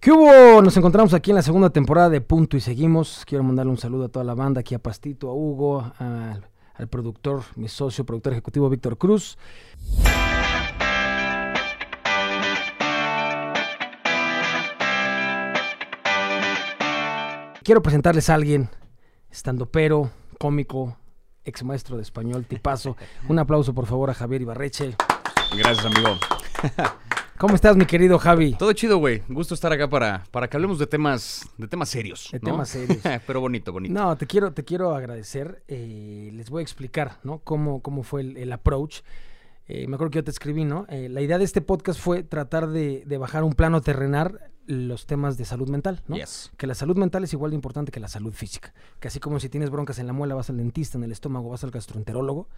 ¿Qué hubo? Nos encontramos aquí en la segunda temporada de Punto y Seguimos. Quiero mandarle un saludo a toda la banda, aquí a Pastito, a Hugo, al, al productor, mi socio, productor ejecutivo Víctor Cruz. Quiero presentarles a alguien, estando pero, cómico, ex maestro de español, tipazo. Un aplauso por favor a Javier Ibarreche. Gracias, amigo. ¿Cómo estás, mi querido Javi? Todo chido, güey. Gusto estar acá para, para que hablemos de temas, de temas serios. De ¿no? temas serios. Pero bonito, bonito. No, te quiero, te quiero agradecer. eh, les voy a explicar, ¿no? Cómo, cómo fue el, el approach. Eh, me acuerdo que yo te escribí, ¿no? Eh, la idea de este podcast fue tratar de, de bajar un plano terrenal los temas de salud mental, ¿no? Yes. Que la salud mental es igual de importante que la salud física. Que así como si tienes broncas en la muela, vas al dentista, en el estómago, vas al gastroenterólogo.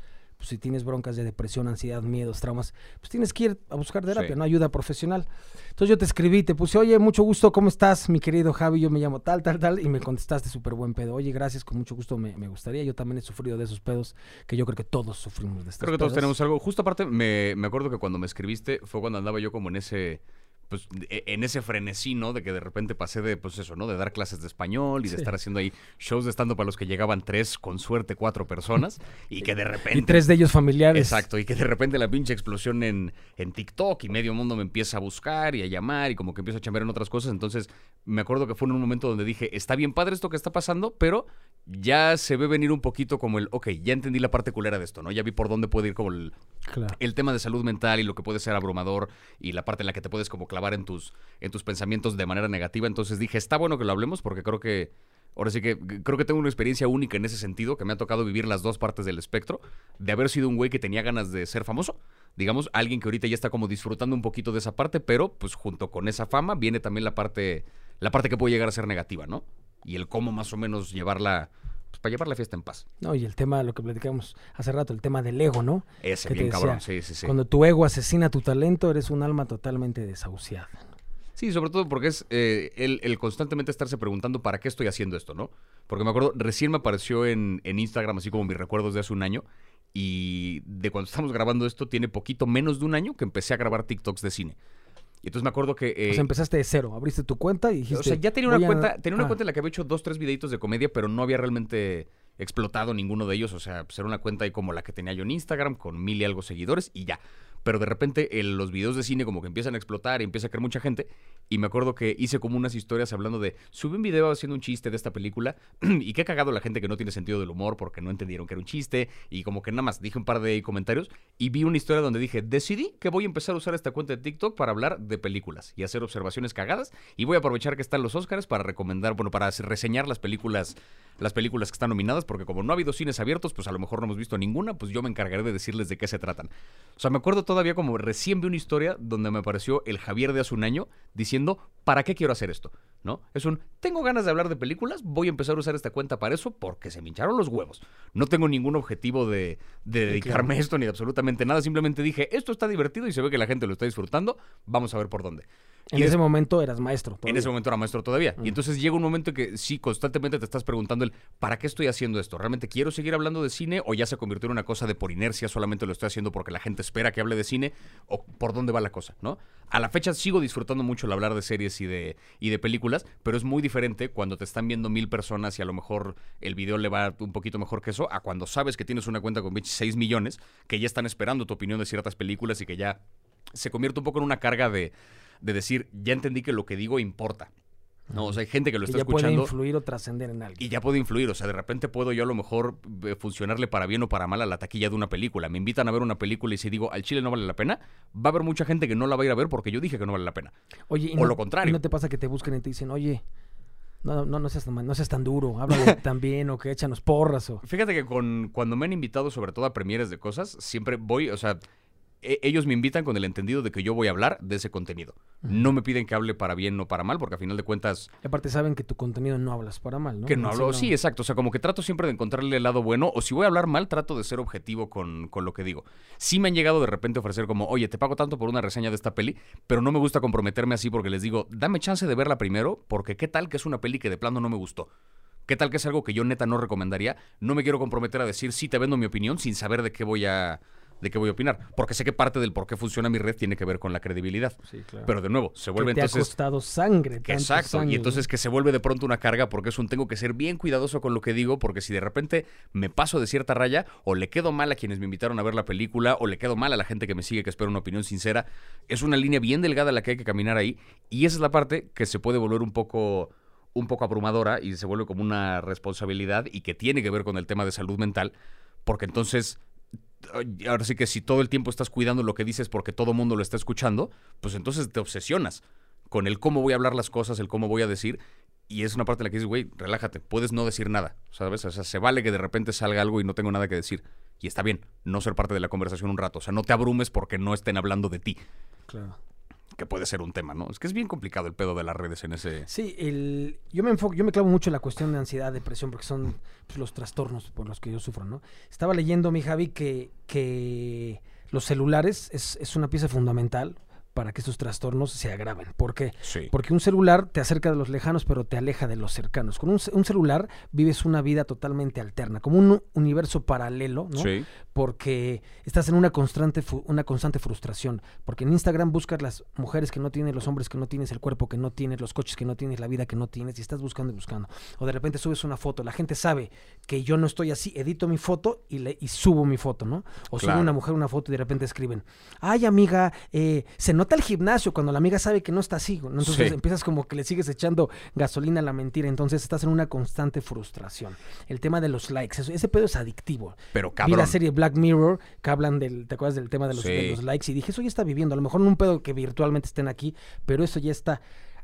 Pues si tienes broncas de depresión, ansiedad, miedos, traumas, pues tienes que ir a buscar terapia, Sí. ¿no? Ayuda profesional. Entonces yo te escribí, te puse, oye, mucho gusto, ¿cómo estás, mi querido Javi? Yo me llamo tal, tal, tal, y me contestaste súper buen pedo. Oye, gracias, con mucho gusto me, me gustaría. Yo también he sufrido de esos pedos, que yo creo que todos sufrimos de estos Creo que todos tenemos algo. Justo aparte, me, me acuerdo que cuando me escribiste fue cuando andaba yo como en ese. Pues e- en ese frenesí, ¿no? De que de repente pasé de, pues eso, ¿no? De dar clases de español y de Sí. estar haciendo ahí shows de estando para los que llegaban tres, con suerte cuatro personas. y que de repente. Y tres de ellos familiares. Exacto, y que de repente la pinche explosión en, en TikTok y medio mundo me empieza a buscar y a llamar y como que empiezo a chambear en otras cosas. Entonces me acuerdo que fue en un momento donde dije, está bien padre esto que está pasando, pero ya se ve venir un poquito como el, ok, ya entendí la parte culera de esto, ¿no? Ya vi por dónde puede ir como el, Claro. el tema de salud mental y lo que puede ser abrumador y la parte en la que te puedes como clavar en tus, en tus pensamientos de manera negativa. Entonces dije, está bueno que lo hablemos porque creo que, ahora sí que creo que tengo una experiencia única en ese sentido, que me ha tocado vivir las dos partes del espectro, de haber sido un güey que tenía ganas de ser famoso. Digamos, alguien que ahorita ya está como disfrutando un poquito de esa parte, pero pues junto con esa fama viene también la parte, la parte que puede llegar a ser negativa, ¿no? Y el cómo más o menos llevarla, pues para llevar la fiesta en paz. No, y el tema, lo que platicamos hace rato, el tema del ego, ¿no? Ese, Que bien cabrón, sí, sí, sí. Cuando tu ego asesina tu talento, eres un alma totalmente desahuciada. Sí, sobre todo porque es eh, el, el constantemente estarse preguntando para qué estoy haciendo esto, ¿no? Porque me acuerdo, recién me apareció en, en Instagram, así como mis recuerdos de hace un año, y de cuando estamos grabando esto, tiene poquito menos de un año que empecé a grabar TikToks de cine. Y entonces me acuerdo que... eh, o sea, empezaste de cero, abriste tu cuenta y dijiste... o sea, ya tenía una a- cuenta, tenía una Ah, cuenta en la que había hecho dos, tres videitos de comedia, pero no había realmente explotado ninguno de ellos. O sea, pues era una cuenta ahí como la que tenía yo en Instagram, con mil y algo seguidores, y ya. Pero de repente los videos de cine como que empiezan a explotar y empieza a creer mucha gente. Y me acuerdo que hice como unas historias hablando de, subí un video haciendo un chiste de esta película y qué cagado la gente que no tiene sentido del humor porque no entendieron que era un chiste y como que nada más dije un par de comentarios y vi una historia donde dije, decidí que voy a empezar a usar esta cuenta de TikTok para hablar de películas y hacer observaciones cagadas y voy a aprovechar que están los Oscars para recomendar, bueno, para reseñar las películas las películas que están nominadas, porque como no ha habido cines abiertos, pues a lo mejor no hemos visto ninguna, pues yo me encargaré de decirles de qué se tratan. O sea, me acuerdo todavía como recién vi una historia donde me apareció el Javier de hace un año diciendo, ¿para qué quiero hacer esto? ¿No? Es un, tengo ganas de hablar de películas, voy a empezar a usar esta cuenta para eso porque se me hincharon los huevos. No tengo ningún objetivo de, de dedicarme a esto ni de absolutamente nada, simplemente dije, esto está divertido y se ve que la gente lo está disfrutando, vamos a ver por dónde. En Y ese es- momento eras maestro. en todavía. ese momento era maestro todavía. Mm. Y entonces llega un momento en que sí, constantemente te estás preguntando el ¿para qué estoy haciendo esto? ¿Realmente quiero seguir hablando de cine o ya se convirtió en una cosa de por inercia, solamente lo estoy haciendo porque la gente espera que hable de cine o por dónde va la cosa, ¿no? A la fecha sigo disfrutando mucho el hablar de series y de, y de películas, pero es muy diferente cuando te están viendo mil personas y a lo mejor el video le va un poquito mejor que eso, a cuando sabes que tienes una cuenta con 26 millones, que ya están esperando tu opinión de ciertas películas y que ya se convierte un poco en una carga de, de decir, ya entendí que lo que digo importa. No, o sea, hay gente que lo que está ya puede escuchando influir o trascender en alguien. y ya puede influir. O sea, de repente puedo yo a lo mejor eh, funcionarle para bien o para mal a la taquilla de una película. Me invitan a ver una película y si digo, al chile no vale la pena, va a haber mucha gente que no la va a ir a ver porque yo dije que no vale la pena. Oye, o no, lo contrario. ¿y no te pasa que te buscan y te dicen, oye, no, no, no, seas, tan- no seas tan duro, háblale tan bien o que échanos porras o... Fíjate que con, cuando me han invitado sobre todo a premieres de cosas, siempre voy, o sea, e- ellos me invitan con el entendido de que yo voy a hablar de ese contenido. No me piden que hable para bien o para mal, porque a final de cuentas Y aparte saben que tu contenido no hablas para mal, ¿no? Que no hablo, sí, exacto. O sea, como que trato siempre de encontrarle el lado bueno. O si voy a hablar mal, trato de ser objetivo con, con lo que digo. Sí me han llegado de repente a ofrecer como, oye, te pago tanto por una reseña de esta peli, pero no me gusta comprometerme así porque les digo, dame chance de verla primero, porque qué tal que es una peli que de plano no me gustó. ¿Qué tal que es algo que yo neta no recomendaría? No me quiero comprometer a decir, sí, te vendo mi opinión sin saber de qué voy a de qué voy a opinar. Porque sé que parte del por qué funciona mi red tiene que ver con la credibilidad. Sí, claro. Pero de nuevo, se vuelve que te entonces... ha costado sangre. tantos Exacto, y entonces que se vuelve de pronto una carga porque es un tengo que ser bien cuidadoso con lo que digo porque si de repente me paso de cierta raya o le quedo mal a quienes me invitaron a ver la película o le quedo mal a la gente que me sigue que espera una opinión sincera, es una línea bien delgada la que hay que caminar ahí y esa es la parte que se puede volver un poco un poco abrumadora y se vuelve como una responsabilidad y que tiene que ver con el tema de salud mental porque entonces ahora sí que si todo el tiempo estás cuidando lo que dices porque todo mundo lo está escuchando, pues entonces te obsesionas con el cómo voy a hablar las cosas, el cómo voy a decir. Y es una parte en la que dices, güey, relájate, puedes no decir nada, ¿sabes? O sea, se vale que de repente salga algo y no tengo nada que decir. Y está bien, no ser parte de la conversación un rato. O sea, no te abrumes porque no estén hablando de ti, Claro. Que puede ser un tema, ¿no? Es que es bien complicado el pedo de las redes en ese... Sí, el, yo me enfoco, yo me clavo mucho en la cuestión de ansiedad, depresión, porque son pues, los trastornos por los que yo sufro, ¿no? Estaba leyendo, mi Javi, que, que los celulares es, es una pieza fundamental para que estos trastornos se agraven. ¿Por qué? Sí. Porque un celular te acerca de los lejanos, pero te aleja de los cercanos. Con un, ce- un celular vives una vida totalmente alterna, como un universo paralelo, ¿no? Sí. porque estás en una constante, una constante frustración. Porque en Instagram buscas las mujeres que no tienes, los hombres que no tienes, el cuerpo que no tienes, los coches que no tienes, la vida que no tienes, y estás buscando y buscando. O de repente subes una foto, la gente sabe que yo no estoy así, edito mi foto y, le, y subo mi foto, ¿no? O Claro. sube una mujer una foto y de repente escriben, ay amiga, eh, se nota el gimnasio cuando la amiga sabe que no está así. ¿no? Entonces Sí. empiezas como que le sigues echando gasolina a la mentira, entonces estás en una constante frustración. El tema de los likes, eso- ese pedo es adictivo. Pero Vi cabrón. la serie Black Mirror que hablan del, ¿te acuerdas del tema de los, de los likes? Y dije, eso ya está viviendo, a lo mejor no un pedo que virtualmente estén aquí, pero eso ya está.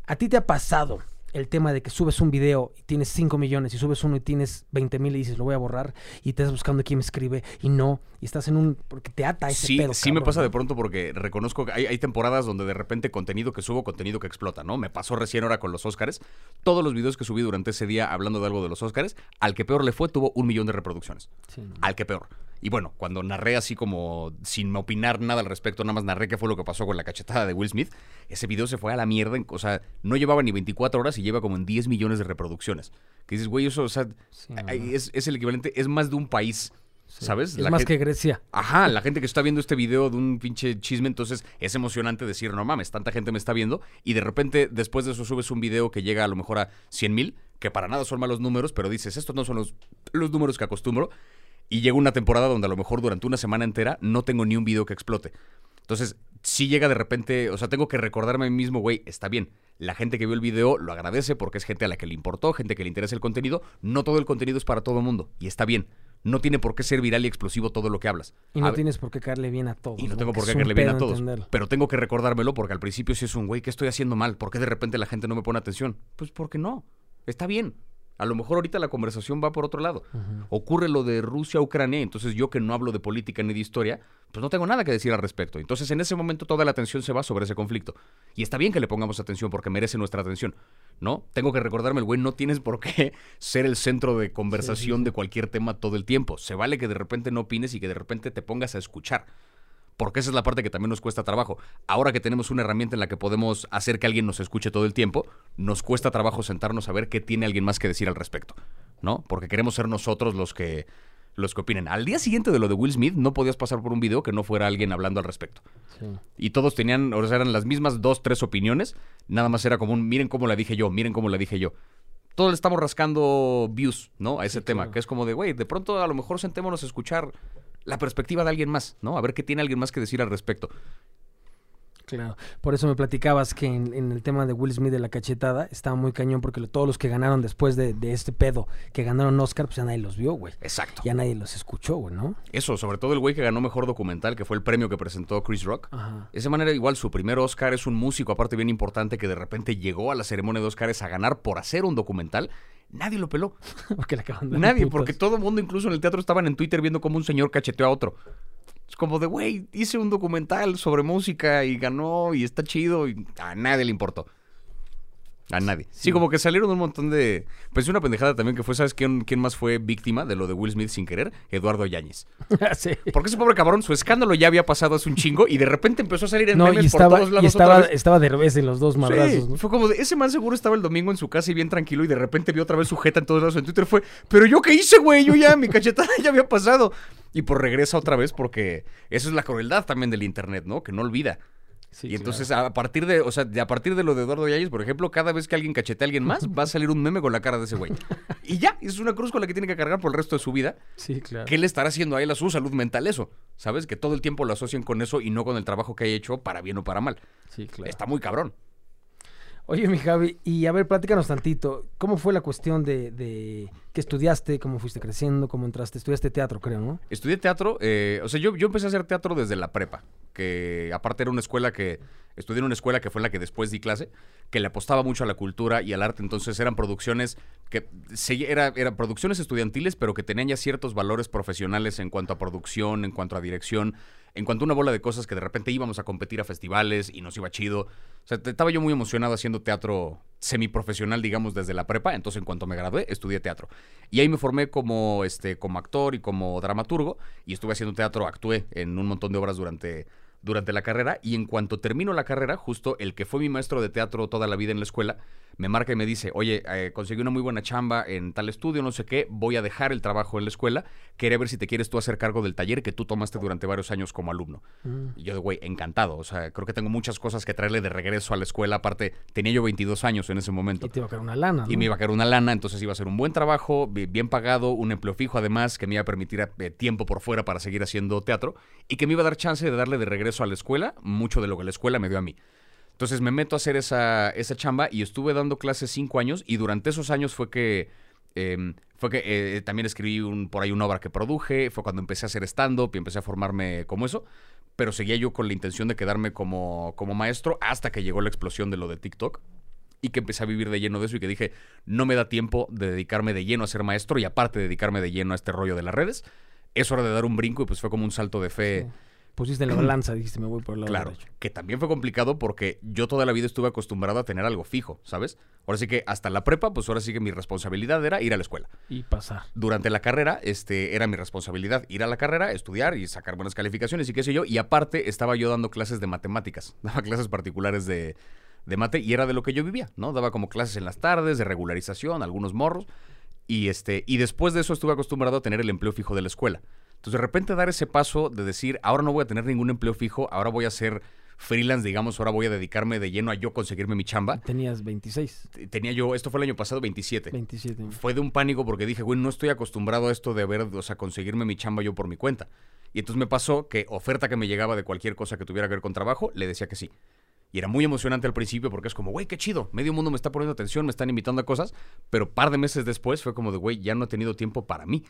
¿A ti te ha pasado el tema de que subes un video y tienes 5 millones y subes uno y tienes 20 mil y dices, lo voy a borrar y te estás buscando quién me escribe y no, y estás en un, porque te ata ese Sí, pedo. sí me pasa de pronto porque reconozco que hay, hay temporadas donde de repente contenido que subo, contenido que explota, ¿no? Me pasó recién ahora con los Óscares. Todos los videos que subí durante ese día hablando de algo de los Óscares, al que peor le fue tuvo un millón de reproducciones. Sí, no. Al que peor. Y bueno, cuando narré así como sin opinar nada al respecto, nada más narré qué fue lo que pasó con la cachetada de Will Smith, ese video se fue a la mierda. en- o sea, no llevaba ni 24 horas y lleva como en 10 millones de reproducciones. Que dices, güey, eso, o sea, Sí, es, es el equivalente, es más de un país. ¿Sabes? Es La más gente- que Grecia. Ajá, la gente que está viendo este video de un pinche chisme, entonces es emocionante decir, no mames, tanta gente me está viendo, y de repente después de eso subes un video que llega a lo mejor a 100 mil, que para nada son malos números, pero dices, estos no son los, los números que acostumbro, y llega una temporada donde a lo mejor durante una semana entera no tengo ni un video que explote. Entonces, si llega de repente, o sea, tengo que recordarme a mí mismo, güey, está bien. La gente que vio el video lo agradece porque es gente a la que le importó, gente que le interesa el contenido. No todo el contenido es para todo el mundo, y está bien. No tiene por qué ser viral y explosivo todo lo que hablas. Y no A tienes por qué caerle bien a todos. y no tengo por qué caerle bien a todos. entenderlo. Pero tengo que recordármelo porque al principio sí es un güey, ¿qué estoy haciendo mal? ¿Por qué de repente la gente no me pone atención? Pues porque no. Está bien. A lo mejor ahorita la conversación va por otro lado. Ocurre lo de Rusia-Ucrania, entonces yo que no hablo de política ni de historia, pues no tengo nada que decir al respecto. Entonces en ese momento toda la atención se va sobre ese conflicto. Y está bien que le pongamos atención porque merece nuestra atención. ¿No? Tengo que recordarme, el güey, no tienes por qué ser el centro de conversación sí. de cualquier tema todo el tiempo. Se vale que de repente no opines y que de repente te pongas a escuchar porque esa es la parte que también nos cuesta trabajo. Ahora que tenemos una herramienta en la que podemos hacer que alguien nos escuche todo el tiempo, nos cuesta trabajo sentarnos a ver qué tiene alguien más que decir al respecto, ¿no? Porque queremos ser nosotros los que los que opinen. Al día siguiente de lo de Will Smith no podías pasar por un video que no fuera alguien hablando al respecto. Sí. Y todos tenían, o sea, eran las mismas dos, tres opiniones, nada más era como un miren cómo la dije yo, miren cómo la dije yo. Todos le estamos rascando views, ¿no? A ese Sí, tema, claro. que es como de, güey, de pronto a lo mejor sentémonos a escuchar la perspectiva de alguien más, ¿no? A ver qué tiene alguien más que decir al respecto. Claro, por eso me platicabas que en, en el tema de Will Smith de la cachetada estaba muy cañón porque lo- todos los que ganaron después de, de este pedo, que ganaron Oscar, pues ya nadie los vio, güey. Exacto. Ya nadie los escuchó, güey, ¿no? Eso, sobre todo el güey que ganó mejor documental, que fue el premio que presentó Chris Rock. Ajá. Esa manera, igual, su primer Oscar es un músico, aparte bien importante, que de repente llegó a la ceremonia de Oscars a ganar por hacer un documental. Nadie lo peló. porque le acaban de Nadie, porque todo el mundo, incluso en el teatro, estaban en Twitter viendo cómo un señor cacheteó a otro. Es como de, güey, hice un documental sobre música y ganó y está chido y a nadie le importó. A nadie. Sí, como que salieron un montón de. Pues una pendejada también que fue, ¿sabes quién, quién más fue víctima de lo de Will Smith sin querer? Eduardo Yáñez. sí. Porque ese pobre cabrón, su escándalo ya había pasado hace un chingo y de repente empezó a salir en No, memes y por estaba, todos y lados otra estaba, vez. estaba de revés en los dos madrazos, Sí, ¿no? Fue como de, ese man seguro estaba el domingo en su casa y bien tranquilo y de repente vio otra vez su jeta en todos lados en Twitter fue, pero yo qué hice, güey, yo ya, mi cachetada ya había pasado. Y por regresa otra vez porque eso es la crueldad también del internet, ¿no? Que no olvida. Sí, y claro. entonces a partir de, o sea, a partir de lo de Eduardo Yáñez, por ejemplo, cada vez que alguien cachetea a alguien más, va a salir un meme con la cara de ese güey. Y ya, es una cruz con la que tiene que cargar por el resto de su vida. Sí, claro. ¿Qué le estará haciendo a él a su salud mental eso? ¿Sabes? Que todo el tiempo lo asocian con eso y no con el trabajo que haya hecho para bien o para mal. Sí, claro. Está muy cabrón. Oye, mi Javi, y a ver, platícanos tantito. ¿Cómo fue la cuestión de, de qué estudiaste? ¿Cómo fuiste creciendo? ¿Cómo entraste? Estudiaste teatro, creo, ¿no? Estudié teatro, eh, o sea, yo, yo empecé a hacer teatro desde la prepa, que aparte era una escuela que, estudié en una escuela que fue la que después di clase, que le apostaba mucho a la cultura y al arte, entonces eran producciones que, se, era, eran producciones estudiantiles, pero que tenían ya ciertos valores profesionales en cuanto a producción, en cuanto a dirección, en cuanto a una bola de cosas que de repente íbamos a competir a festivales y nos iba chido. O sea, estaba yo muy emocionado haciendo teatro semiprofesional, digamos, desde la prepa. Entonces, en cuanto me gradué, estudié teatro. Y ahí me formé como, este, como actor y como dramaturgo. Y estuve haciendo teatro, actué en un montón de obras durante, durante la carrera. Y en cuanto termino la carrera, justo el que fue mi maestro de teatro toda la vida en la escuela, me marca y me dice, oye, eh, conseguí una muy buena chamba en tal estudio, no sé qué, voy a dejar el trabajo en la escuela, quería ver si te quieres tú hacer cargo del taller que tú tomaste durante varios años como alumno. Mm. Y yo de güey, encantado, o sea, creo que tengo muchas cosas que traerle de regreso a la escuela, aparte, tenía yo 22 años en ese momento. Y te iba a caer una lana, ¿no? Y me iba a caer una lana, entonces iba a ser un buen trabajo, bi- bien pagado, un empleo fijo además, que me iba a permitir eh, tiempo por fuera para seguir haciendo teatro y que me iba a dar chance de darle de regreso a la escuela mucho de lo que la escuela me dio a mí. Entonces me meto a hacer esa, esa chamba y estuve dando clases cinco años y durante esos años fue que... eh, fue que eh, también escribí un, por ahí una obra que produje, fue cuando empecé a hacer stand-up y empecé a formarme como eso, pero seguía yo con la intención de quedarme como, como maestro hasta que llegó la explosión de lo de TikTok y que empecé a vivir de lleno de eso y que dije, no me da tiempo de dedicarme de lleno a ser maestro y aparte dedicarme de lleno a este rollo de las redes. Es hora de dar un brinco y pues fue como un salto de fe. Pusiste en la balanza, dijiste, me voy por el lado Claro, derecho. que también fue complicado porque yo toda la vida estuve acostumbrado a tener algo fijo, ¿sabes? Ahora sí que hasta la prepa, pues ahora sí que mi responsabilidad era ir a la escuela. Y pasar. Durante la carrera, este, era mi responsabilidad ir a la carrera, estudiar y sacar buenas calificaciones y qué sé yo. Y aparte, estaba yo dando clases de matemáticas, daba clases particulares de, de mate y era de lo que yo vivía, ¿no? Daba como clases en las tardes, de regularización, algunos morros. Y, este, y después de eso estuve acostumbrado a tener el empleo fijo de la escuela. Entonces, de repente dar ese paso de decir, ahora no voy a tener ningún empleo fijo, ahora voy a ser freelance, digamos, ahora voy a dedicarme de lleno a yo conseguirme mi chamba. Tenías 26, Tenía yo, esto fue el año pasado, 27 27. fue de un pánico porque dije, güey, no estoy acostumbrado a esto de ver, o sea, conseguirme mi chamba yo por mi cuenta. Y entonces me pasó que oferta que me llegaba de cualquier cosa que tuviera que ver con trabajo, le decía que sí. Y era muy emocionante al principio porque es como, güey, qué chido, medio mundo me está poniendo atención, me están invitando a cosas, pero par de meses después fue como de, güey, ya no he tenido tiempo para mí.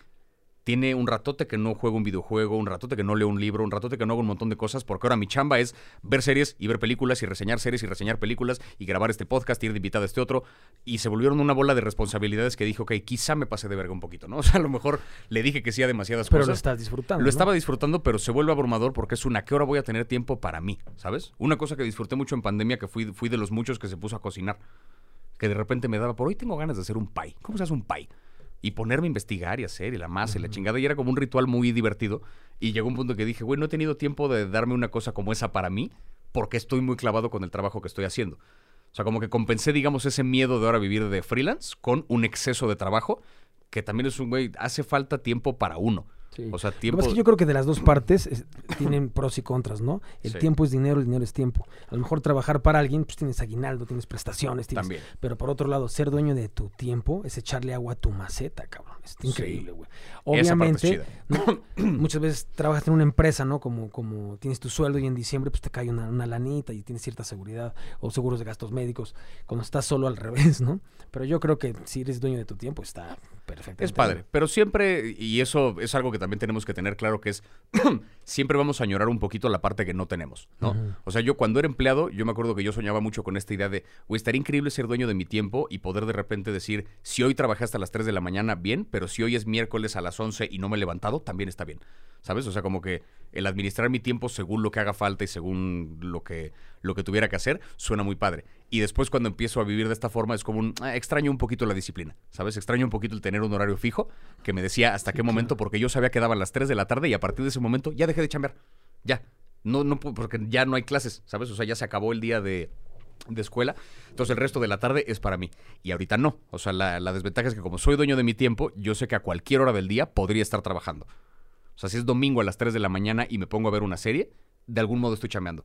Tiene un ratote que no juego un videojuego, un ratote que no leo un libro, un ratote que no hago un montón de cosas, porque ahora mi chamba es ver series y ver películas y reseñar series y reseñar películas y grabar este podcast, ir de invitado a este otro. Y se volvieron una bola de responsabilidades que dije, ok, quizá me pasé de verga un poquito, ¿no? O sea, a lo mejor le dije que sí a demasiadas Pero lo cosas. estás disfrutando. Lo ¿no? estaba disfrutando, pero se vuelve abrumador porque es una, ¿qué hora voy a tener tiempo para mí? ¿Sabes? Una cosa que disfruté mucho en pandemia, que fui, fui de los muchos que se puso a cocinar. Que de repente me daba, por hoy tengo ganas de hacer un pie. ¿Cómo se hace un pie? Y ponerme a investigar y hacer, y la masa y la chingada. Y era como un ritual muy divertido. Y llegó un punto que dije, güey, no he tenido tiempo de darme una cosa como esa para mí, porque estoy muy clavado con el trabajo que estoy haciendo. O sea, como que compensé, digamos, ese miedo de ahora vivir de freelance con un exceso de trabajo, que también es un, güey, hace falta tiempo para uno. Sí. O sea, Lo tiempo... es que yo creo que de las dos partes es- tienen pros y contras, ¿no? El Sí. tiempo es dinero, el dinero es tiempo. A lo mejor trabajar para alguien, pues tienes aguinaldo, tienes prestaciones, tienes... También. Pero por otro lado, ser dueño de tu tiempo es echarle agua a tu maceta, cabrón. Es Sí. increíble, güey. Esa parte es Obviamente, muchas veces trabajas en una empresa, ¿no? Como, como tienes tu sueldo y en diciembre pues te cae una, una lanita y tienes cierta seguridad o seguros de gastos médicos. Cuando estás solo al revés, ¿no? Pero yo creo que si eres dueño de tu tiempo está perfecto. Es padre, pero siempre, y eso es algo que también tenemos que tener claro, que es, siempre vamos a añorar un poquito la parte que no tenemos, ¿no? O sea, yo cuando era empleado, yo me acuerdo que yo soñaba mucho con esta idea de, güey, estaría increíble ser dueño de mi tiempo y poder de repente decir, si hoy trabajé hasta las 3 de la mañana, bien, pero si hoy es miércoles a las 11 y no me he levantado, también está bien, ¿sabes? O sea, como que el administrar mi tiempo según lo que haga falta y según lo que, lo que tuviera que hacer, suena muy padre. Y después cuando empiezo a vivir de esta forma es como un, ah, extraño un poquito la disciplina, ¿sabes? Extraño un poquito el tener un horario fijo que me decía hasta qué momento, porque yo sabía que daban las 3 de la tarde y a partir de ese momento ya dejé de chambear. Ya. No, no, porque ya no hay clases, ¿sabes? O sea, ya se acabó el día de, de escuela. Entonces el resto de la tarde es para mí. Y ahorita no. O sea, la, la desventaja es que como soy dueño de mi tiempo, yo sé que a cualquier hora del día podría estar trabajando. O sea, si es domingo a las 3 de la mañana y me pongo a ver una serie, de algún modo estoy chambeando.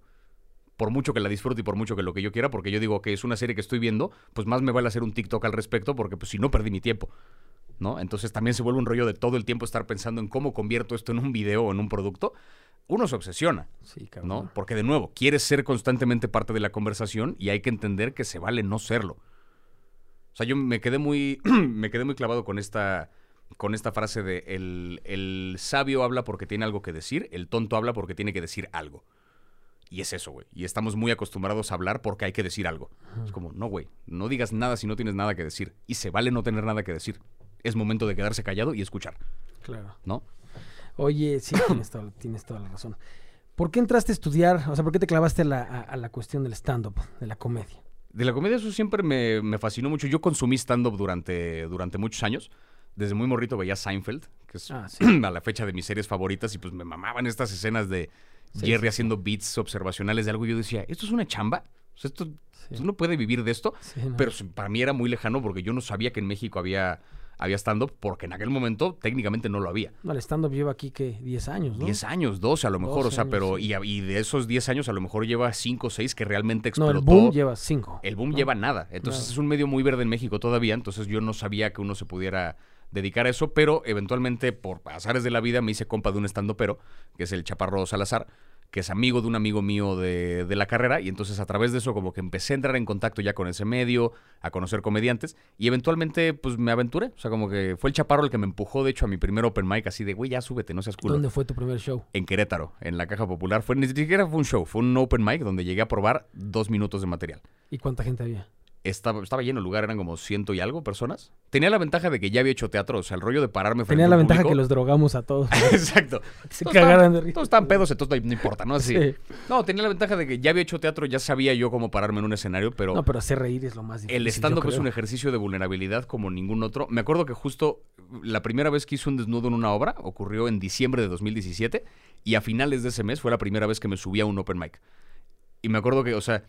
Por mucho que la disfrute y por mucho que lo que yo quiera, porque yo digo que es una serie que estoy viendo, pues más me vale hacer un TikTok al respecto, porque pues si no perdí mi tiempo. ¿No? Entonces también se vuelve un rollo de todo el tiempo estar pensando en cómo convierto esto en un video o en un producto. Uno se obsesiona. Sí. ¿no? Porque de nuevo, quieres ser constantemente parte de la conversación y hay que entender que se vale no serlo. O sea, yo me quedé muy, me quedé muy clavado con esta, con esta frase de el, el sabio habla porque tiene algo que decir, el tonto habla porque tiene que decir algo. Y es eso, güey. Y estamos muy acostumbrados a hablar porque hay que decir algo. Es como, no, güey, no digas nada si no tienes nada que decir. Y se vale no tener nada que decir. Es momento de quedarse callado y escuchar, Claro. ¿no? Oye, sí, tienes, toda, tienes toda la razón. ¿Por qué entraste a estudiar? O sea, ¿por qué te clavaste a la, a- a la cuestión del stand-up, de la comedia? De la comedia eso siempre me, me fascinó mucho. Yo consumí stand-up durante, durante muchos años. Desde muy morrito veía Seinfeld, que es Ah, sí. a la fecha de mis series favoritas, y pues me mamaban estas escenas de Sí, Jerry sí, haciendo beats observacionales de algo. Y yo decía, ¿esto es una chamba? O sea, esto. ¿Uno puede vivir de esto? ¿no? Pero para mí era muy lejano porque yo no sabía que en México había, había stand-up, porque en aquel momento técnicamente no lo había. No, el stand-up lleva aquí que 10 años, ¿no? 10 años, 12 a lo mejor, 12 o sea, años, pero sí. y, de esos 10 años a lo mejor lleva 5 o 6 que realmente No, explotó. el boom lleva 5. El boom lleva nada. Entonces Nada. es un medio muy verde en México todavía. Entonces yo no sabía que uno se pudiera dedicar a eso, pero eventualmente por azares de la vida me hice compa de un estando pero, que es el Chaparro Salazar, que es amigo de un amigo mío de, de la carrera. Y entonces a través de eso como que empecé a entrar en contacto ya con ese medio, a conocer comediantes. Y eventualmente pues me aventuré. O sea, como que fue el Chaparro el que me empujó, de hecho, a mi primer open mic así de, güey, ya súbete, no seas culo ¿Dónde fue tu primer show? en Querétaro, en la Caja Popular. Fue, ni siquiera fue un show, fue un open mic donde llegué a probar dos minutos de material. ¿Y cuánta gente había? Estaba, estaba lleno el lugar, eran como ciento y algo personas. Tenía la ventaja de que ya había hecho teatro, o sea, el rollo de pararme frente Tenía la ventaja que los drogamos a todos. Exacto. Se Todos cagaran estaban- de risa. Todos estaban pedos, entonces no, importa, ¿no? Así. Sí. No, tenía la ventaja de que ya había hecho teatro, ya sabía yo cómo pararme en un escenario, pero No, pero hacer reír es lo más difícil. el yo stand-up es un ejercicio de vulnerabilidad como ningún otro. Me acuerdo que justo la primera vez que hice un desnudo en una obra ocurrió en diciembre de 2017 y a finales de ese mes fue la primera vez que me subí a un open mic. Y me acuerdo que, o sea,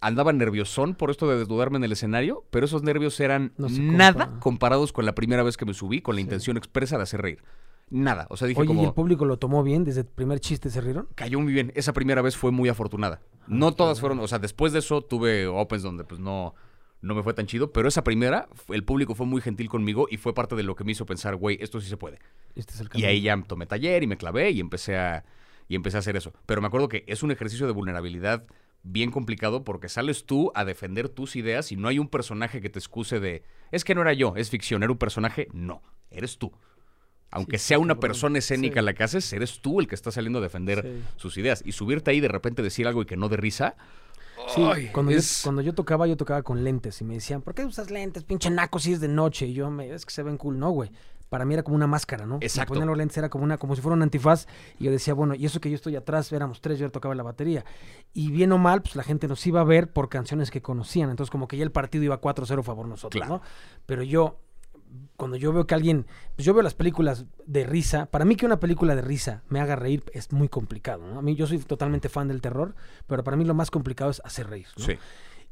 andaba nerviosón por esto de desnudarme en el escenario, pero esos nervios eran No nada compara. comparados con la primera vez que me subí con la Sí. intención expresa de hacer reír. Nada. O sea, dije Oye, ¿y como... el público lo tomó bien? ¿Desde el primer chiste se rieron? cayó muy bien. Esa primera vez fue muy afortunada. No todas fueron, o sea, después de eso tuve opens donde pues no, no me fue tan chido, pero esa primera, el público fue muy gentil conmigo y fue parte de lo que me hizo pensar, güey, esto sí se puede. Este es el Y ahí ya tomé taller y me clavé y empecé a, y empecé a hacer eso. Pero me acuerdo que es un ejercicio de vulnerabilidad bien complicado porque sales tú a defender tus ideas y no hay un personaje que te excuse de, es que no era yo, es ficción, era un personaje, no, eres tú. Aunque Sí, sea una persona escénica Sí. la que haces, eres tú el que está saliendo a defender Sí. sus ideas. Y subirte ahí de repente decir algo y que no de risa. Sí, ay, cuando, es- yo, cuando yo tocaba, yo tocaba con lentes y me decían, ¿por qué usas lentes, pinche naco, si es de noche? Y yo, me, es que se ven cool. No, güey. Para mí era como una máscara, ¿no? Exacto. Me ponían los lentes, era como, una, como si fuera un antifaz. Y yo decía, bueno, y eso que yo estoy atrás, éramos tres, yo tocaba la batería. Y bien o mal, pues la gente nos iba a ver por canciones que conocían. Entonces, como que ya el partido iba 4-0 a favor nosotros, Claro. ¿no? Pero yo, cuando yo veo que alguien, pues yo veo las películas de risa, para mí que una película de risa me haga reír es muy complicado, ¿no? A mí yo soy totalmente fan del terror, pero para mí lo más complicado es hacer reír, ¿no? Sí.